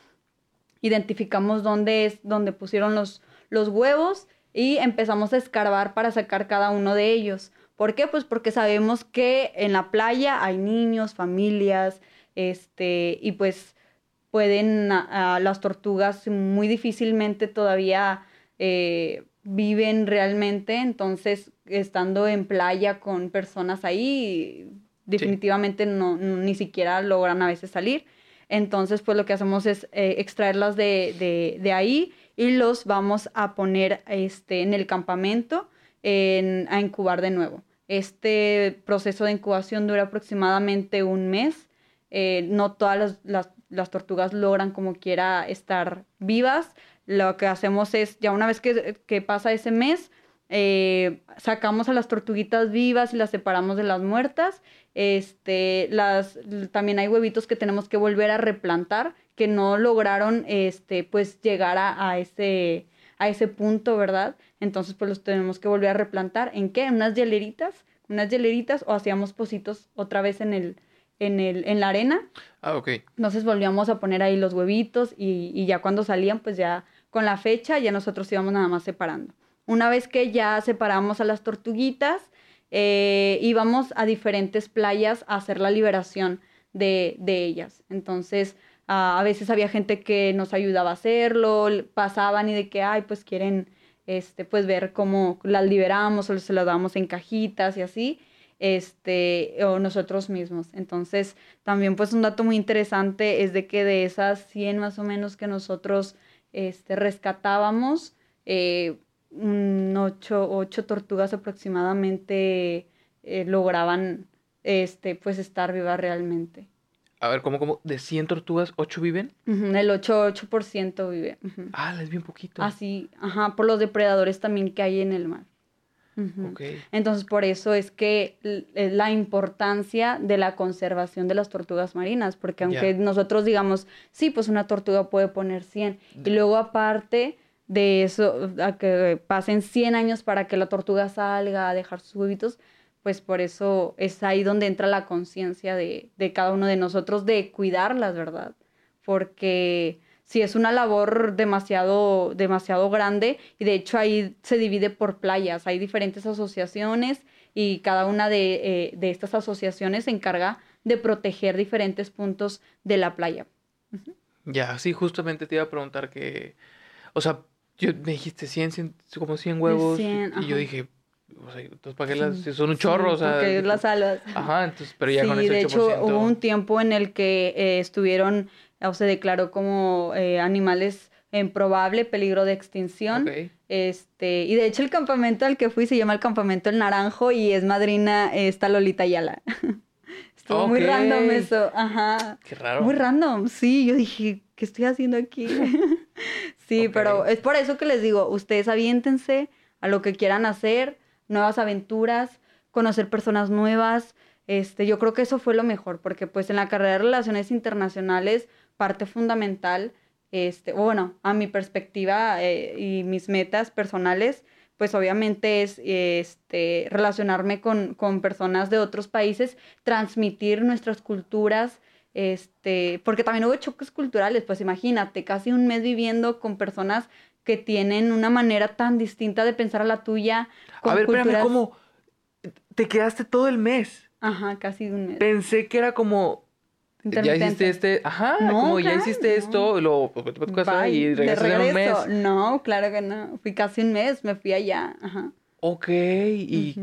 Identificamos dónde es, donde pusieron los, los huevos y empezamos a escarbar para sacar cada uno de ellos. ¿Por qué? Pues porque sabemos que en la playa hay niños, familias, este, y pues pueden a- a las tortugas muy difícilmente todavía eh, viven realmente, entonces estando en playa con personas ahí, definitivamente no, ni siquiera logran a veces salir. Entonces, pues lo que hacemos es eh, extraerlas de, de, ahí y los vamos a poner este, en el campamento a incubar de nuevo. Este proceso de incubación dura aproximadamente un mes. Eh, no todas las, las, tortugas logran como quiera estar vivas. Lo que hacemos es, ya una vez que, que pasa ese mes, eh, sacamos a las tortuguitas vivas y las separamos de las muertas. Este, las, también hay huevitos que tenemos que volver a replantar, que no lograron este, pues, llegar a, ese, a ese punto, ¿verdad? Entonces, pues los tenemos que volver a replantar. ¿En qué? En unas hieleritas, unas hieleritas o hacíamos positos otra vez en el, en, el, en la arena. Ah, ok. Entonces volvíamos a poner ahí los huevitos y, y ya cuando salían, pues ya con la fecha ya nosotros íbamos nada más separando. Una vez que ya separamos a las tortuguitas, eh, íbamos a diferentes playas a hacer la liberación de, ellas. Entonces, a veces había gente que nos ayudaba a hacerlo, pasaban y de que, ay, pues quieren este, pues ver cómo las liberamos o se las damos en cajitas y así, este, o nosotros mismos. Entonces, también pues un dato muy interesante es de que de esas 100 más o menos que nosotros este, rescatábamos, eh, ocho, ocho tortugas aproximadamente eh, lograban este, pues estar vivas realmente. A ver, ¿cómo, cómo? ¿De 100 tortugas, 8 viven? el 8, 8% vive. Ah, es bien poquito. Así, ajá, por los depredadores también que hay en el mar. Entonces, por eso es que es la importancia de la conservación de las tortugas marinas, porque aunque nosotros digamos, sí, pues una tortuga puede poner 100, y luego aparte de eso, a que pasen 100 años para que la tortuga salga a dejar sus huevitos, pues por eso es ahí donde entra la conciencia de, cada uno de nosotros de cuidarlas, ¿verdad? Porque si es una labor demasiado, demasiado grande y de hecho ahí se divide por playas, hay diferentes asociaciones y cada una de, eh, de estas asociaciones se encarga de proteger diferentes puntos de la playa. Ya, sí, justamente te iba a preguntar que, o sea, yo, me dijiste 100, como 100 huevos. y yo dije, o sea, entonces, ¿para qué las? Son un chorro, o sea. Porque las alas. Ajá, entonces, pero ya con ese 8%. de hecho, hubo un tiempo en el que eh, estuvieron, o se declaró como eh, animales en probable peligro de extinción. Este, y de hecho, el campamento al que fui se llama el Campamento El Naranjo y es madrina esta Lolita Yala. Estuvo muy random eso, ajá. Qué raro. Muy random, sí. Yo dije, ¿qué estoy haciendo aquí? Sí, pero es por eso que les digo, ustedes aviéntense a lo que quieran hacer, nuevas aventuras, conocer personas nuevas. Este, yo creo que eso fue lo mejor, porque pues en la carrera de relaciones internacionales, parte fundamental, este, bueno, a mi perspectiva eh, y mis metas personales, pues obviamente es este, relacionarme con, con personas de otros países, transmitir nuestras culturas, este, porque también hubo choques culturales, pues imagínate, casi un mes viviendo con personas que tienen una manera tan distinta de pensar a la tuya. a ver, espérame, ¿cómo? ¿Te quedaste todo el mes? Ajá, casi un mes. Pensé que era como, ya hiciste este, ajá, como ya hiciste esto, lo pues, tu casa y regresaste un mes. No, claro que no. Fui casi un mes, me fui allá, ajá. Ok, ¿Y,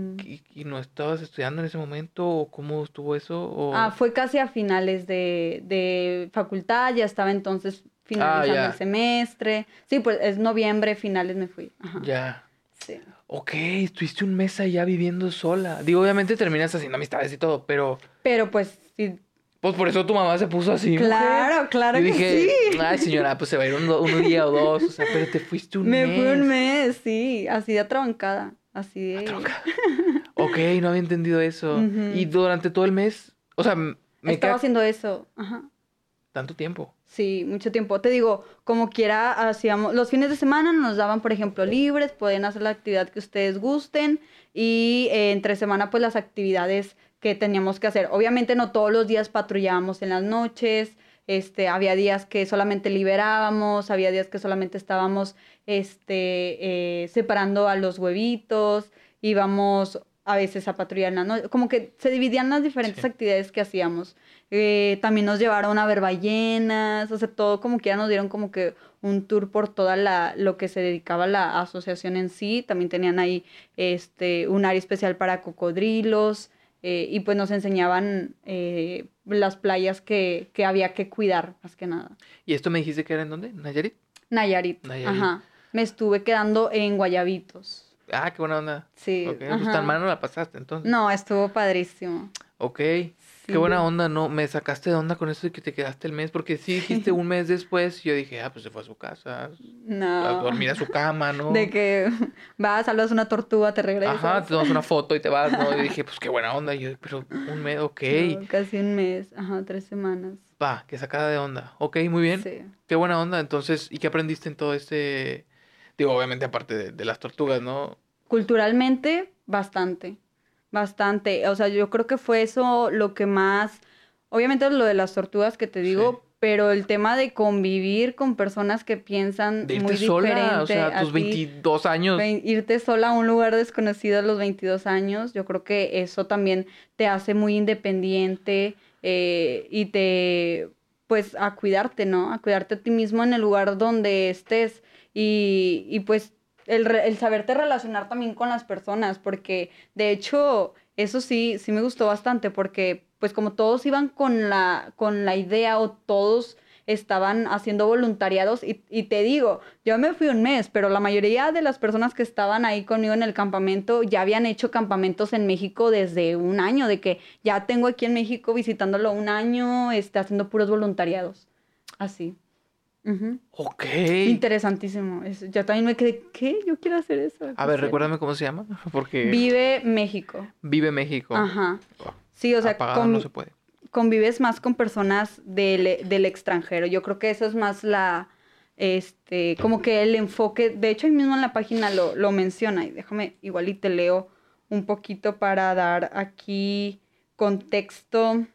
no estabas estudiando en ese momento? ¿O cómo estuvo eso? Ah, fue casi a finales de, de facultad, ya estaba entonces finalizando ah, el semestre. Sí, pues es noviembre, finales me fui. Ajá. Ya. Sí. Ok, estuviste un mes allá viviendo sola. Digo, obviamente terminas haciendo amistades y todo, pero... Pero pues sí. Pues por eso tu mamá se puso así. Claro, claro que sí. Ay, señora, pues se va a ir un, día o dos. O sea, pero te fuiste un mes. Me fui un mes, sí. Así de atrabancada. Así de... ok, no había entendido eso. Y durante todo el mes, o sea, me Estaba haciendo eso, ajá. ¿Tanto tiempo? Sí, mucho tiempo. Te digo, como quiera, hacíamos, los fines de semana nos daban, por ejemplo, libres, pueden hacer la actividad que ustedes gusten y eh, entre semana, pues las actividades que teníamos que hacer. Obviamente no todos los días patrullábamos en las noches, este, había días que solamente liberábamos, había días que solamente estábamos este, eh, separando a los huevitos, íbamos a veces a patrullar. Como que se dividían las diferentes actividades que hacíamos. Eh, también nos llevaron a ver ballenas, o sea, todo como que ya nos dieron como que un tour por toda la, lo que se dedicaba a la asociación en sí. También tenían ahí este, un área especial para cocodrilos eh, y pues nos enseñaban eh, las playas que, que había que cuidar, más que nada. ¿Y esto me dijiste que era en dónde? ¿Nayarit? Nayarit. Nayarit. Ajá. Me estuve quedando en Guayabitos. Ah, qué buena onda. Sí. Okay. Pues tan mal no la pasaste entonces. No, estuvo padrísimo. Ok. Qué buena onda, ¿no? Me sacaste de onda con eso de que te quedaste el mes, porque sí dijiste un mes después y yo dije, ah, pues se fue a su casa. No. A dormir a su cama, ¿no? De que vas, saludas una tortuga, te regresas. Ajá, te tomas una foto y te vas, ¿no? Y dije, pues qué buena onda. Y yo, pero un mes, ok. casi un mes, ajá, tres semanas. Va, qué sacada de onda. Ok, muy bien. Sí. Qué buena onda. Entonces, ¿y qué aprendiste en todo este Digo, obviamente aparte de, las tortugas, ¿no? Culturalmente, bastante, bastante. O sea, yo creo que fue eso lo que más, obviamente lo de las tortugas que te digo, pero el tema de convivir con personas que piensan de irte muy sola, o sea, tus 22 años. Irte sola a un lugar desconocido a los 22 años, yo creo que eso también te hace muy independiente eh, y te, pues, a cuidarte, ¿no? A cuidarte a ti mismo en el lugar donde estés y, y pues el, el, saberte relacionar también con las personas, porque de hecho eso sí, sí me gustó bastante, porque pues como todos iban con la, con la idea o todos estaban haciendo voluntariados y, y, te digo, yo me fui un mes, pero la mayoría de las personas que estaban ahí conmigo en el campamento ya habían hecho campamentos en México desde un año, de que ya tengo aquí en México visitándolo un año, este, haciendo puros voluntariados. Así. Ok. Interesantísimo. ya también me quedé, ¿qué? Yo quiero hacer eso. A ver, recuérdame cómo se llama. Porque... Vive México. Vive México. Ajá. Sí, o sea, no se puede. convives más con personas del, del, extranjero. Yo creo que eso es más la, este, como que el enfoque, de hecho ahí mismo en la página lo, lo menciona y déjame, igual y te leo un poquito para dar aquí contexto.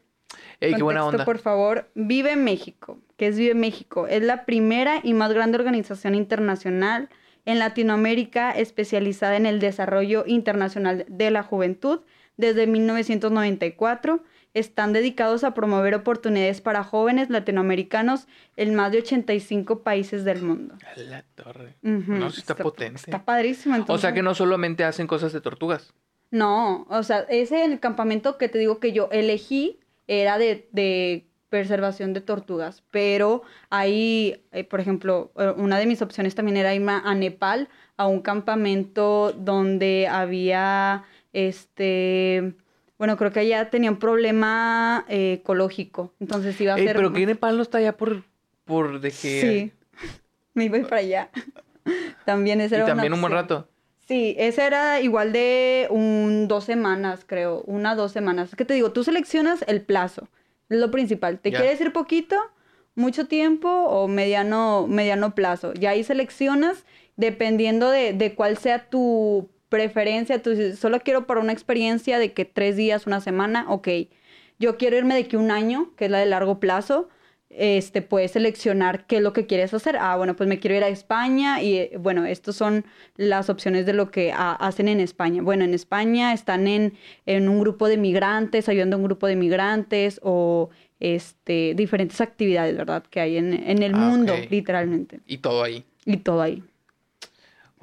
Ey, qué buena onda. Por favor, Vive México que es Vive México. Es la primera y más grande organización internacional en Latinoamérica especializada en el desarrollo internacional de la juventud desde 1994. Están dedicados a promover oportunidades para jóvenes latinoamericanos en más de 85 países del mundo. La torre. No, está, potente. Está padrísimo. O sea que no solamente hacen cosas de tortugas. No, o sea, ese el campamento que te digo que yo elegí era de, de preservación de tortugas, pero ahí, eh, por ejemplo, eh, una de mis opciones también era irme a Nepal, a un campamento donde había, este, bueno, creo que allá tenía un problema eh, ecológico, entonces iba a ser... pero que Nepal no está allá por, por de que... Sí, me iba para allá. también ese era ¿Y también un buen rato? Sí, ese era igual de un dos semanas, creo, una dos semanas. ¿Qué te digo? Tú seleccionas el plazo. Es lo principal. ¿Te quieres ir poquito, mucho tiempo o mediano, mediano plazo? Y ahí seleccionas dependiendo de, de cuál sea tu preferencia. Tú solo quiero para una experiencia de que tres días, una semana, ok. Yo quiero irme de que un año, que es la de largo plazo este, puedes seleccionar qué es lo que quieres hacer. Ah, bueno, pues me quiero ir a España y eh, bueno, estas son las opciones de lo que hacen en España. Bueno, en España están en, en, un grupo de migrantes, ayudando a un grupo de migrantes o este, diferentes actividades, ¿verdad? Que hay en, en el ah, mundo, literalmente. Y todo ahí. Y todo ahí.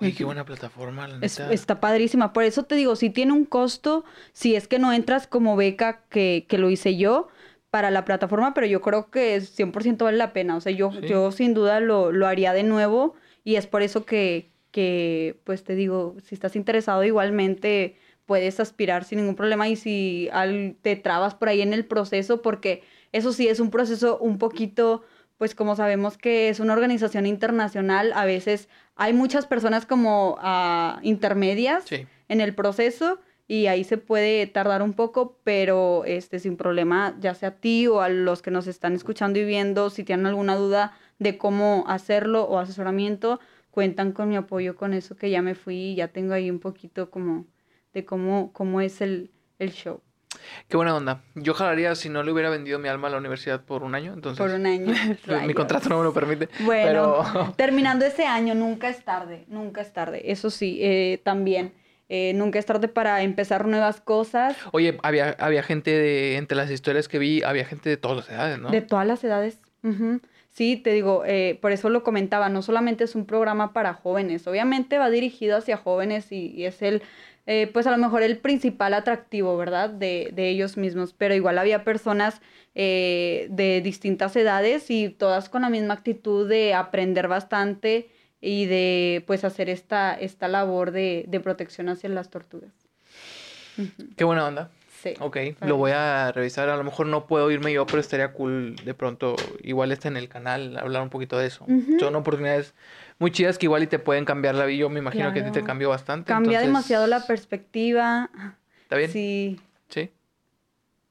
Oye, qué buena plataforma, la neta. está padrísima. Por eso te digo, si tiene un costo, si es que no entras como beca que, que lo hice yo, para la plataforma, pero yo creo que 100% vale la pena. O sea, yo, yo sin duda lo, lo, haría de nuevo y es por eso que, que, pues te digo, si estás interesado igualmente puedes aspirar sin ningún problema y si al, te trabas por ahí en el proceso, porque eso sí es un proceso un poquito, pues como sabemos que es una organización internacional, a veces hay muchas personas como uh, intermedias en el proceso y ahí se puede tardar un poco, pero este sin problema, ya sea a ti o a los que nos están escuchando y viendo, si tienen alguna duda de cómo hacerlo o asesoramiento, cuentan con mi apoyo con eso que ya me fui y ya tengo ahí un poquito como de cómo, cómo es el, el show. Qué buena onda. Yo jalaría si no le hubiera vendido mi alma a la universidad por un año, entonces. Por un año. mi contrato no me lo permite. Bueno, terminando ese año, nunca es tarde, nunca es tarde. Eso sí, eh, también eh, nunca es tarde para empezar nuevas cosas. Oye, había, había gente de, entre las historias que vi, había gente de todas las edades, ¿no? De todas las edades. Sí, te digo, eh, por eso lo comentaba, no solamente es un programa para jóvenes, obviamente va dirigido hacia jóvenes y, es el, eh, pues a lo mejor el principal atractivo, ¿verdad? De, de ellos mismos, pero igual había personas de distintas edades y todas con la misma actitud de aprender bastante y de pues hacer esta, esta labor de, protección hacia las tortugas. Qué buena onda. Sí. Ok, lo voy a revisar. A lo mejor no puedo irme yo, pero estaría cool de pronto, igual está en el canal, hablar un poquito de eso. Son oportunidades muy chidas que igual y te pueden cambiar la vida. Yo me imagino que a ti te cambió bastante. Cambia demasiado la perspectiva. ¿Está bien? Sí. Sí.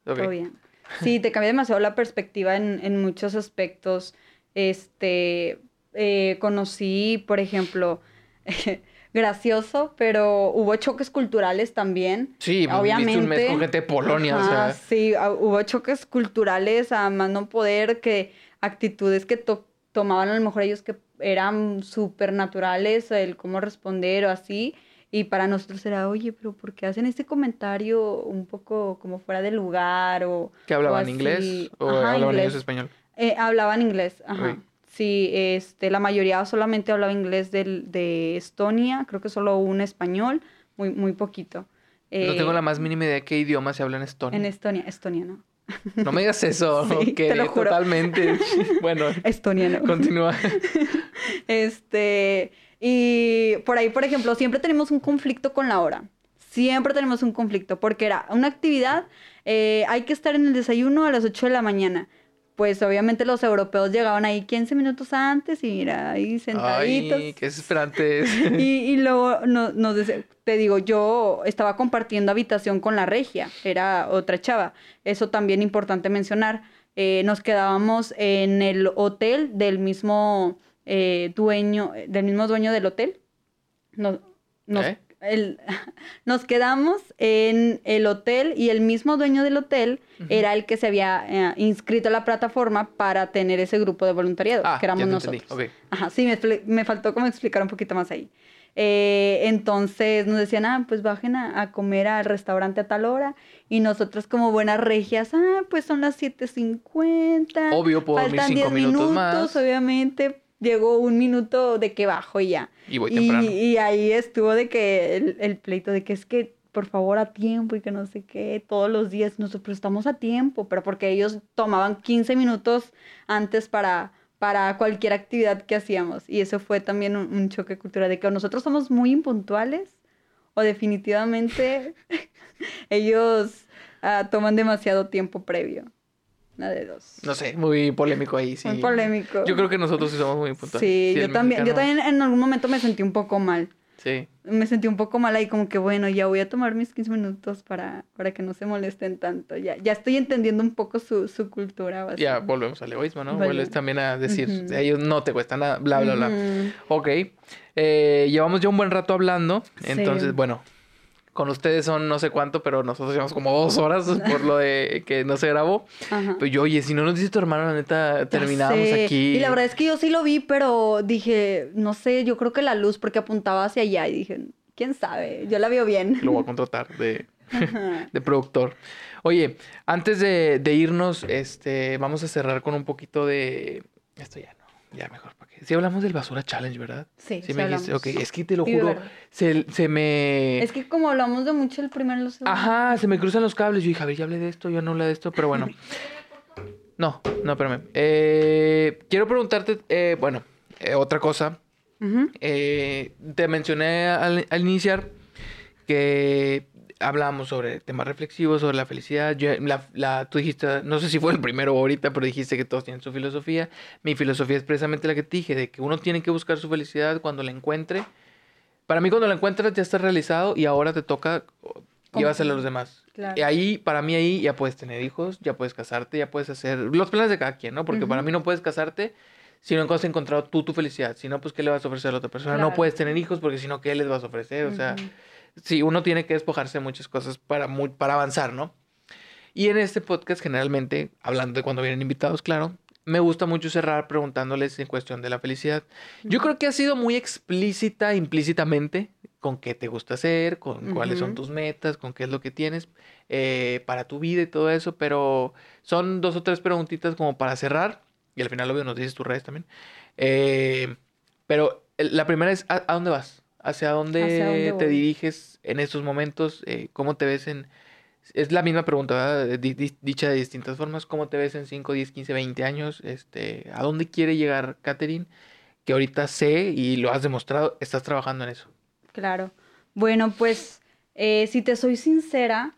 Todo bien. Sí, te cambia demasiado la perspectiva en, en muchos aspectos. Este, eh, conocí, por ejemplo, gracioso, pero hubo choques culturales también. Sí, obviamente. un mes con gente de Polonia, o sea. Sí, ah, hubo choques culturales, a más no poder, que actitudes que tomaban a lo mejor ellos que eran súper naturales, el cómo responder o así. Y para nosotros era, oye, pero ¿por qué hacen este comentario un poco como fuera de lugar? O, ¿Que hablaban inglés o hablaban inglés. español? Eh, hablaban inglés, ajá. Sí, este, la mayoría solamente hablaba inglés del, de Estonia, creo que solo un español, muy, muy poquito. no tengo la eh, más mínima idea de qué idioma se habla en Estonia. En Estonia, Estonia, ¿no? No me digas eso, que te lo juro. totalmente. bueno, estoniano. Continúa. Este, y por ahí, por ejemplo, siempre tenemos un conflicto con la hora. Siempre tenemos un conflicto, porque era una actividad, eh, hay que estar en el desayuno a las 8 de la mañana pues obviamente los europeos llegaban ahí 15 minutos antes y mira, ahí sentaditos. Ay, qué esperantes. y, y luego nos, nos te digo, yo estaba compartiendo habitación con la regia, era otra chava. Eso también importante mencionar. Eh, nos quedábamos en el hotel del mismo eh, dueño, del mismo dueño del hotel. Nos, nos, ¿Eh? El, nos quedamos en el hotel y el mismo dueño del hotel era el que se había eh, inscrito a la plataforma para tener ese grupo de voluntariado, ah, que éramos nosotros. Ajá, sí, me, faltó como explicar un poquito más ahí. Eh, entonces nos decían, ah, pues bajen a, comer al restaurante a tal hora. Y nosotros como buenas regias, ah, pues son las 7.50. Obvio, puedo Faltan 10 minutos, más. obviamente llegó un minuto de que bajo y ya. Y voy temprano. Y, ahí estuvo de que el, pleito de que es que por favor a tiempo y que no sé qué, todos los días nosotros estamos a tiempo, pero porque ellos tomaban 15 minutos antes para, para cualquier actividad que hacíamos. Y eso fue también un, un choque cultural de que nosotros somos muy impuntuales o definitivamente ellos ah, toman demasiado tiempo previo de dos. No sé, muy polémico ahí, sí. Muy polémico. Yo creo que nosotros sí somos muy puntuales. Sí, yo también, yo también en algún momento me sentí un poco mal. Sí. Me sentí un poco mal ahí, como que bueno, ya voy a tomar mis 15 minutos para, para que no se molesten tanto. Ya, ya estoy entendiendo un poco su, su cultura. Ya volvemos al egoísmo, ¿no? Vuelves también a decir, ellos no te cuesta nada, bla, bla, bla. Ok. Eh, llevamos ya un buen rato hablando, entonces, bueno, con ustedes son no sé cuánto, pero nosotros llevamos como dos horas por lo de que no se grabó. Pues yo, oye, si no nos dice tu hermano, la neta, terminamos aquí. Y la verdad es que yo sí lo vi, pero dije, no sé, yo creo que la luz, porque apuntaba hacia allá y dije, quién sabe, yo la veo bien. Lo voy a contratar de, de productor. Oye, antes de, de irnos, este, vamos a cerrar con un poquito de. Esto ya ya mejor. Sí hablamos del Basura Challenge, ¿verdad? Sí, sí, me dijiste. Ok, es que te lo juro, se, se, me... Es que como hablamos de mucho el primer... Los... Ajá, se me cruzan los cables. Yo dije, a ver, ya hablé de esto, ya no hablé de esto, pero bueno. No, no, espérame. Eh, quiero preguntarte, eh, bueno, eh, otra cosa. Eh, te mencioné al, al iniciar que hablábamos sobre temas reflexivos, sobre la felicidad. la, tú dijiste, no sé si fue el primero ahorita, pero dijiste que todos tienen su filosofía. Mi filosofía es precisamente la que te dije, de que uno tiene que buscar su felicidad cuando la encuentre. Para mí cuando la encuentras ya está realizado y ahora te toca llevárselo a los demás. Y ahí, para mí ahí ya puedes tener hijos, ya puedes casarte, ya puedes hacer los planes de cada quien, ¿no? Porque para mí no puedes casarte si no has encontrado tú tu felicidad. Si no, pues ¿qué le vas a ofrecer a la otra persona? No puedes tener hijos porque si no, ¿qué les vas a ofrecer? O sea sí, uno tiene que despojarse de muchas cosas para, para avanzar, ¿no? Y en este podcast, generalmente, hablando de cuando vienen invitados, claro, me gusta mucho cerrar preguntándoles en cuestión de la felicidad. Yo creo que ha sido muy explícita, implícitamente, con qué te gusta hacer, con cuáles son tus metas, con qué es lo que tienes eh, para tu vida y todo eso, pero son dos o tres preguntitas como para cerrar, y al final obvio nos dices tus redes también. Eh, pero la primera es, ¿a, dónde vas? ¿Hacia dónde, te diriges en estos momentos? Eh, ¿Cómo te ves en es la misma pregunta, dicha de distintas formas. ¿Cómo te ves en 5, 10, 15, 20 años? Este, ¿A dónde quiere llegar Katherine? Que ahorita sé y lo has demostrado, estás trabajando en eso. Claro. Bueno, pues eh, si te soy sincera,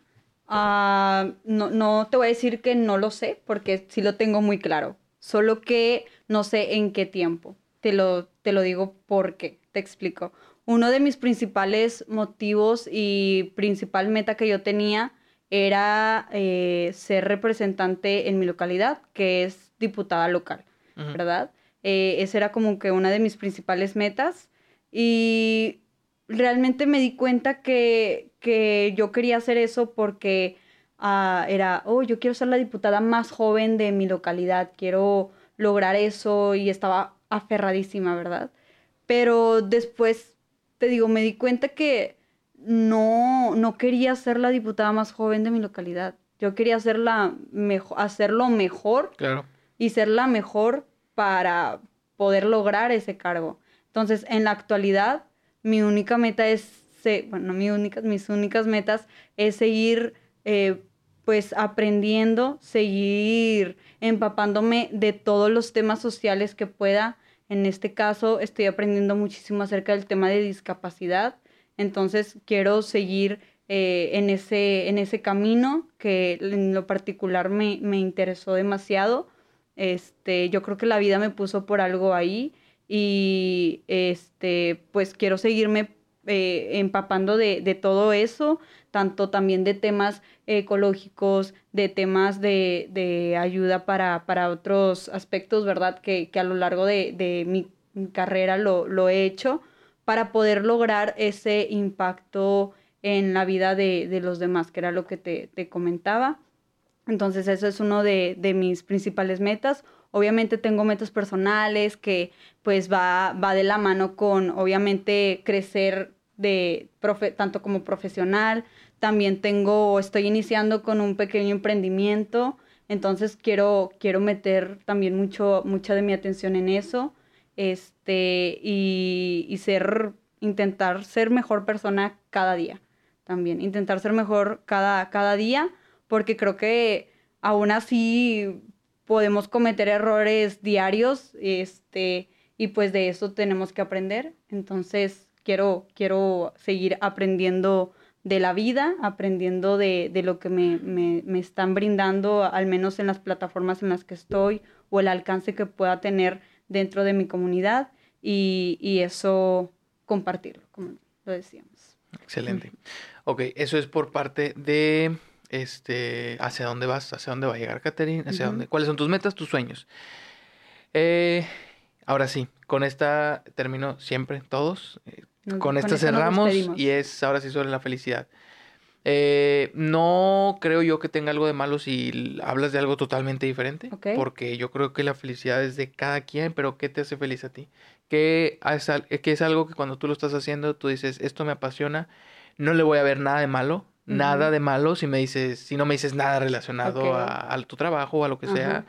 uh, no, no te voy a decir que no lo sé, porque sí lo tengo muy claro. Solo que no sé en qué tiempo. Te lo, te lo digo porque, te explico. Uno de mis principales motivos y principal meta que yo tenía era eh, ser representante en mi localidad, que es diputada local, ¿verdad? Eh, esa era como que una de mis principales metas y realmente me di cuenta que, yo quería hacer eso porque ah, era, oh, yo quiero ser la diputada más joven de mi localidad, quiero lograr eso y estaba aferradísima, ¿verdad? Pero después, te digo, me di cuenta que no, no quería ser la diputada más joven de mi localidad. Yo quería ser la mejor, hacerlo mejor claro. y ser la mejor para poder lograr ese cargo. Entonces, en la actualidad, mi única meta es, bueno, mi única, mis únicas metas es seguir, eh, pues, aprendiendo, seguir empapándome de todos los temas sociales que pueda. En este caso, estoy aprendiendo muchísimo acerca del tema de discapacidad entonces quiero seguir eh, en, ese, en ese camino que en lo particular me, interesó demasiado. Este, yo creo que la vida me puso por algo ahí y este, pues quiero seguirme eh, empapando de, todo eso, tanto también de temas ecológicos, de temas de, ayuda para, otros aspectos, ¿verdad? Que, a lo largo de, mi carrera lo, lo he hecho para poder lograr ese impacto en la vida de, los demás, que era lo que te, comentaba. Entonces, eso es uno de, mis principales metas. Obviamente tengo metas personales que pues va, va de la mano con, obviamente, crecer de tanto como profesional. También tengo, estoy iniciando con un pequeño emprendimiento. Entonces quiero, quiero meter también mucho, mucha de mi atención en eso este, y, ser, intentar ser mejor persona cada día también, intentar ser mejor cada, cada día, porque creo que aún así podemos cometer errores diarios, este, y pues de eso tenemos que aprender. Entonces, quiero, quiero seguir aprendiendo de la vida, aprendiendo de, lo que me, me, están brindando, al menos en las plataformas en las que estoy, o el alcance que pueda tener dentro de mi comunidad y, eso compartirlo, como lo decíamos. Excelente. Ok, eso es por parte de este hacia dónde vas, hacia dónde va a llegar Catherine, hacia dónde, cuáles son tus metas, tus sueños. Eh, ahora sí, con esta termino siempre todos. Eh, con, esta cerramos y es ahora sí sobre la felicidad. Eh, no creo yo que tenga algo de malo si hablas de algo totalmente diferente, porque yo creo que la felicidad es de cada quien, pero ¿qué te hace feliz a ti? ¿Qué es, que es algo que cuando tú lo estás haciendo, tú dices, esto me apasiona, no le voy a ver nada de malo, nada de malo si me dices, si no me dices nada relacionado a, tu trabajo o a lo que sea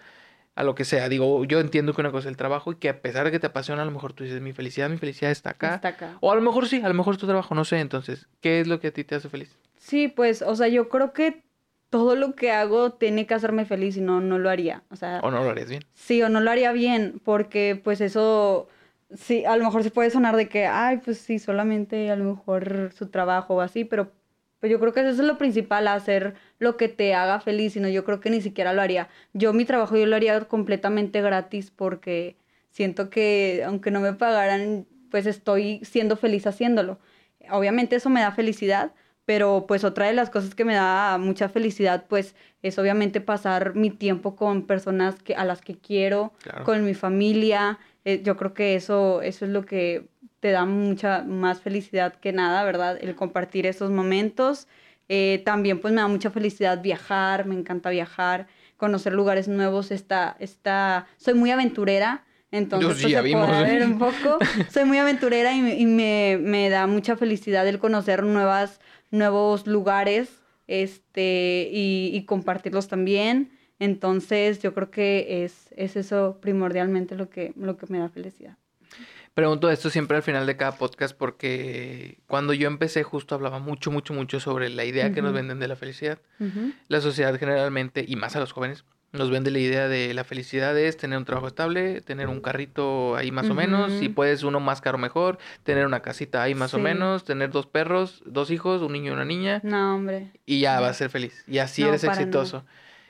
a lo que sea. Digo, yo entiendo que una cosa es el trabajo y que a pesar de que te apasiona, a lo mejor tú dices, mi felicidad, mi felicidad está acá. Está acá. O a lo mejor sí, a lo mejor tu trabajo, no sé. Entonces, ¿qué es lo que a ti te hace feliz? Sí, pues, o sea, yo creo que todo lo que hago tiene que hacerme feliz y no, no lo haría. O sea. O no lo harías bien. Sí, o no lo haría bien, porque pues eso, sí, a lo mejor se puede sonar de que, ay, pues sí, solamente a lo mejor su trabajo o así, pero pues yo creo que eso es lo principal, hacer lo que te haga feliz, sino yo creo que ni siquiera lo haría. Yo mi trabajo yo lo haría completamente gratis porque siento que aunque no me pagaran, pues estoy siendo feliz haciéndolo. Obviamente eso me da felicidad, pero pues otra de las cosas que me da mucha felicidad pues es obviamente pasar mi tiempo con personas que, a las que quiero, con mi familia. Eh, yo creo que eso, eso es lo que te da mucha más felicidad que nada, ¿verdad? El compartir esos momentos. Eh, también pues me da mucha felicidad viajar, me encanta viajar, conocer lugares nuevos, está, está, soy muy aventurera, entonces ya pues, podrá vimos. ver un poco. Soy muy aventurera y, me- y me, me da mucha felicidad el conocer nuevas, nuevos lugares este, y, y compartirlos también. Entonces yo creo que es, es eso primordialmente lo que, lo que me da felicidad. Pregunto esto siempre al final de cada podcast porque cuando yo empecé justo hablaba mucho, mucho, mucho sobre la idea que nos venden de la felicidad. La sociedad generalmente, y más a los jóvenes, nos vende la idea de la felicidad es tener un trabajo estable, tener un carrito ahí más o menos, si puedes uno más caro mejor, tener una casita ahí más o menos, tener dos perros, dos hijos, un niño y una niña, No, hombre. y ya vas a ser feliz. Y así No, eres exitoso.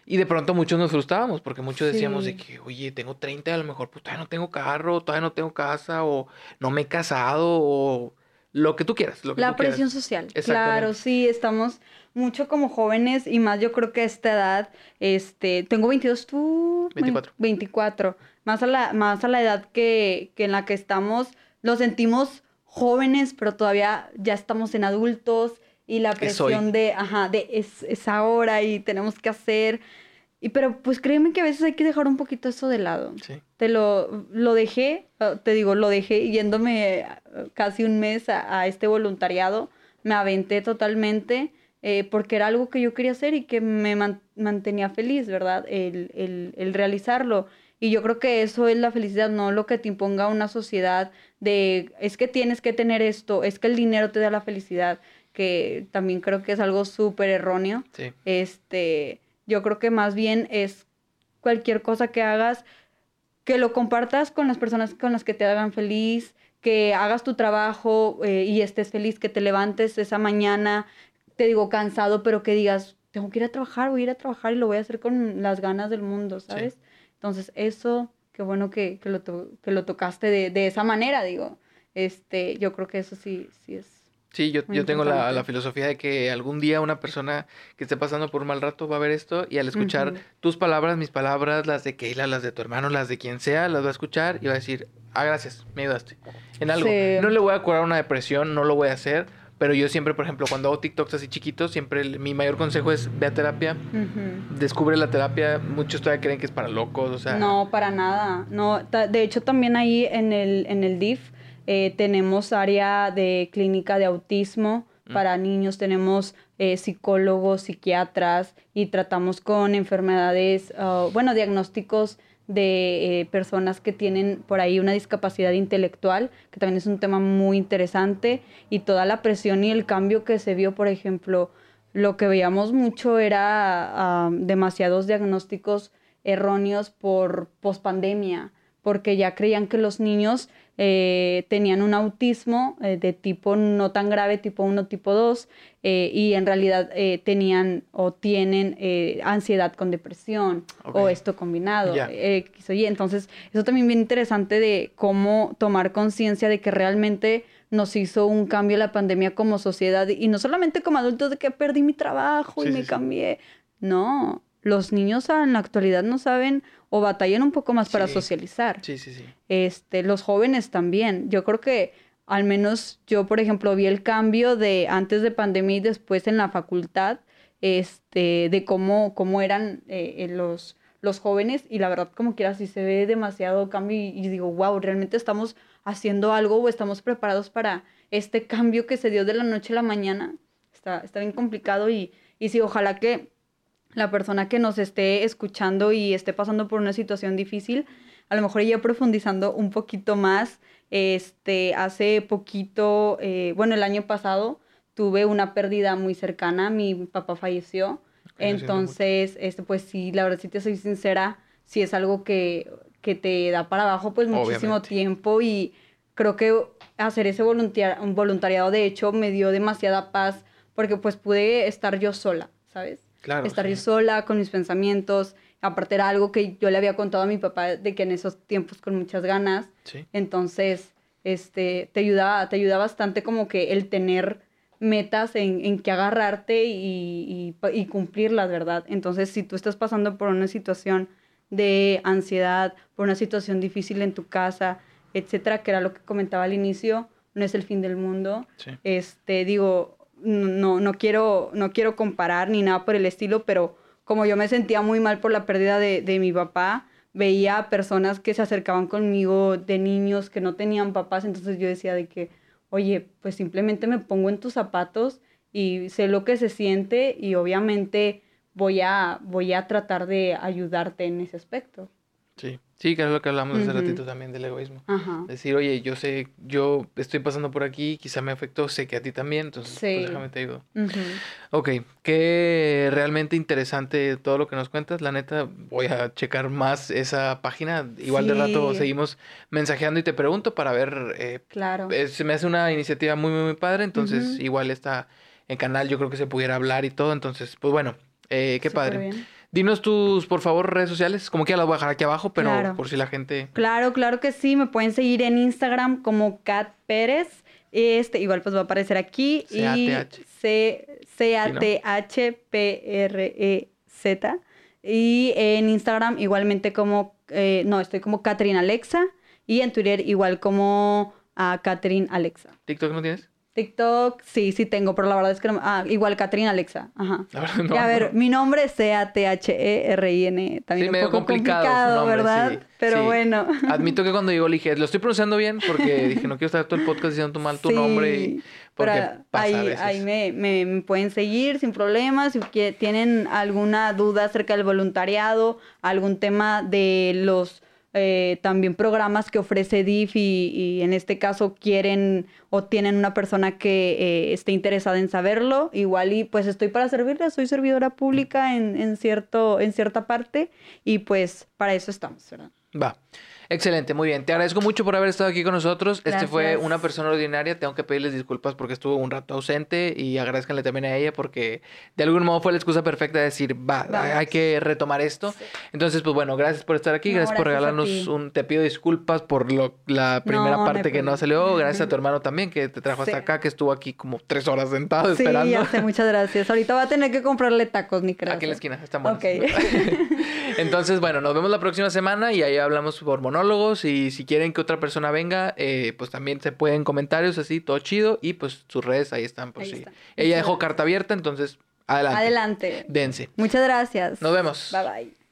Y de pronto muchos nos frustrábamos porque muchos decíamos de que, oye, tengo 30, a lo mejor pues todavía no tengo carro, todavía no tengo casa, o no me he casado, o lo que tú quieras. Lo que La tú quieras. presión social. Claro, sí, estamos mucho como jóvenes y más yo creo que a esta edad, este, tengo 22, tú... 24. 24. Más a la, más a la edad que, que en la que estamos, lo sentimos jóvenes, pero todavía ya estamos en adultos y la presión de, ajá, de es, es ahora y tenemos que hacer. Y pero pues créeme que a veces hay que dejar un poquito eso de lado. Sí. Te lo, lo dejé, eh, te digo, lo dejé yéndome eh, casi un mes a, a este voluntariado. Me aventé totalmente eh, porque era algo que yo quería hacer y que me man- mantenía feliz, ¿verdad? El, el, el realizarlo. Y yo creo que eso es la felicidad, no lo que te imponga una sociedad de es que tienes que tener esto, es que el dinero te da la felicidad, que también creo que es algo súper erróneo. Sí. Este, yo creo que más bien es cualquier cosa que hagas, que lo compartas con las personas con las que te hagan feliz, que hagas tu trabajo eh, y estés feliz, que te levantes esa mañana, te digo, cansado, pero que digas, tengo que ir a trabajar, voy a ir a trabajar y lo voy a hacer con las ganas del mundo, ¿sabes? Entonces, eso, qué bueno que, que lo, to- que lo tocaste de, de esa manera, digo. Este, yo creo que eso sí, sí es. Sí, yo, yo tengo la, la filosofía de que algún día una persona que esté pasando por un mal rato va a ver esto y al escuchar tus palabras, mis palabras, las de Keila, las de tu hermano, las de quien sea, las va a escuchar y va a decir, ah, gracias, me ayudaste en algo. Sí. No le voy a curar una depresión, no lo voy a hacer, pero yo siempre, por ejemplo, cuando hago TikToks así chiquitos, siempre el- mi mayor consejo es ve a terapia, descubre la terapia. Muchos todavía creen que es para locos, o sea... No, para nada. No, de hecho, también ahí en el, en el DIF eh, tenemos área de clínica de autismo Mm. para niños, tenemos eh, psicólogos, psiquiatras y tratamos con enfermedades, ah, bueno, diagnósticos de eh, personas que tienen por ahí una discapacidad intelectual, que también es un tema muy interesante, y toda la presión y el cambio que se vio, por ejemplo, lo que veíamos mucho era ah, demasiados diagnósticos erróneos por pospandemia, porque ya creían que los niños eh, tenían un autismo eh, de tipo no tan grave, tipo 1, tipo 2, eh, y en realidad tenían o tienen ansiedad con depresión o esto combinado. Y. Entonces, eso también bien interesante de cómo tomar conciencia de que realmente nos hizo un cambio la pandemia como sociedad y no solamente como adultos de que perdí mi trabajo Sí, y me sí. cambié. No, los niños en la actualidad no saben o batallan un poco más para Sí. socializar. Sí, sí, sí. Este, los jóvenes también. Yo creo que al menos yo, por ejemplo, vi el cambio de antes de pandemia y después en la facultad, este, de cómo, cómo eran eh, eh, los, los jóvenes y la verdad como quiera sí se ve demasiado cambio y, y digo, wow, realmente estamos haciendo algo o estamos preparados para este cambio que se dio de la noche a la mañana. Está, está bien complicado y, y sí, ojalá que la persona que nos esté escuchando y esté pasando por una situación difícil, a lo mejor ya profundizando un poquito más, este, hace poquito, eh, bueno, el año pasado tuve una pérdida muy cercana, mi papá falleció, entonces, este, pues sí, la verdad, si te soy sincera, sí es algo que, que te da para abajo, pues muchísimo Obviamente. tiempo y creo que hacer ese voluntar- un voluntariado, de hecho, me dio demasiada paz porque pues pude estar yo sola, ¿sabes? Claro. estar sí. yo sola con mis pensamientos. Aparte era algo que yo le había contado a mi papá de que en esos tiempos con muchas ganas. Sí. Entonces, este, te ayuda, te ayuda bastante como que el tener metas en, en que agarrarte y, y, cumplirlas, ¿verdad? Entonces, si tú estás pasando por una situación de ansiedad, por una situación difícil en tu casa, etcétera, que era lo que comentaba al inicio, no es el fin del mundo Sí. este digo no no quiero no quiero comparar ni nada por el estilo pero como yo me sentía muy mal por la pérdida de, de mi papá, veía personas que se acercaban conmigo de niños que no tenían papás, entonces yo decía de que, oye, pues simplemente me pongo en tus zapatos y sé lo que se siente y obviamente voy a, voy a tratar de ayudarte en ese aspecto. Sí, sí, que es lo que hablamos hace ratito también del egoísmo. Decir, oye, yo sé, yo estoy pasando por aquí, quizá me afectó, sé que a ti también, entonces pues, déjame te ayudo. Ok, qué realmente interesante todo lo que nos cuentas. La neta, voy a checar más esa página. Igual de rato seguimos mensajeando y te pregunto para ver. Eh, claro. se me hace una iniciativa muy, muy, muy padre, entonces igual está en canal, yo creo que se pudiera hablar y todo, entonces, pues bueno, eh, qué padre. Dinos tus, por favor, redes sociales. Como que ya las voy a dejar aquí abajo, pero por si la gente. Claro, claro que sí. Me pueden seguir en Instagram como Kat Pérez. Este, igual pues va a aparecer aquí. C-A-T-H. C-A-T-H-P-R-E-Z. Y en Instagram igualmente como, eh, no, estoy como Catherine Alexa. Y en Twitter igual como a Catherine Alexa. ¿TikTok no tienes? TikTok, sí, sí tengo, pero la verdad es que no. Ah, igual Katrina Alexa. Ajá. y a ver, mi nombre es C-A-T-H-E-R-I-N. También un poco complicado, ¿verdad? pero bueno. Admito que cuando digo le dije, lo estoy pronunciando bien porque dije, no quiero estar todo el podcast diciendo mal tu nombre. Y, porque ahí, ahí me, me, pueden seguir sin problemas. Si tienen alguna duda acerca del voluntariado, algún tema de los eh, también programas que ofrece DIF y, en este caso quieren o tienen una persona que eh, esté interesada en saberlo, igual y pues estoy para servirles, soy servidora pública en, en, cierto, en cierta parte y pues para eso estamos, ¿verdad? Va. Excelente, muy bien. Te agradezco mucho por haber estado aquí con nosotros. Este fue una persona ordinaria. Tengo que pedirles disculpas porque estuvo un rato ausente y agradezcanle también a ella porque de algún modo fue la excusa perfecta de decir, va, hay que retomar esto. Entonces, pues bueno, gracias por estar aquí, gracias, por regalarnos un... Te pido disculpas por lo, la primera parte que no salió. Gracias a tu hermano también que te trajo hasta acá, que estuvo aquí como tres horas sentado sí, esperando. Sí, muchas gracias. Ahorita va a tener que comprarle tacos, ni creo. Aquí en la esquina, están buenos. Ok. Entonces, bueno, nos vemos la próxima semana y ahí hablamos por monólogo y si quieren que otra persona venga, eh, pues también se pueden comentarios así, todo chido y pues sus redes ahí están. Pues, sí. Ella dejó carta abierta, entonces adelante. Adelante. Dense. Muchas gracias. Nos vemos. Bye bye.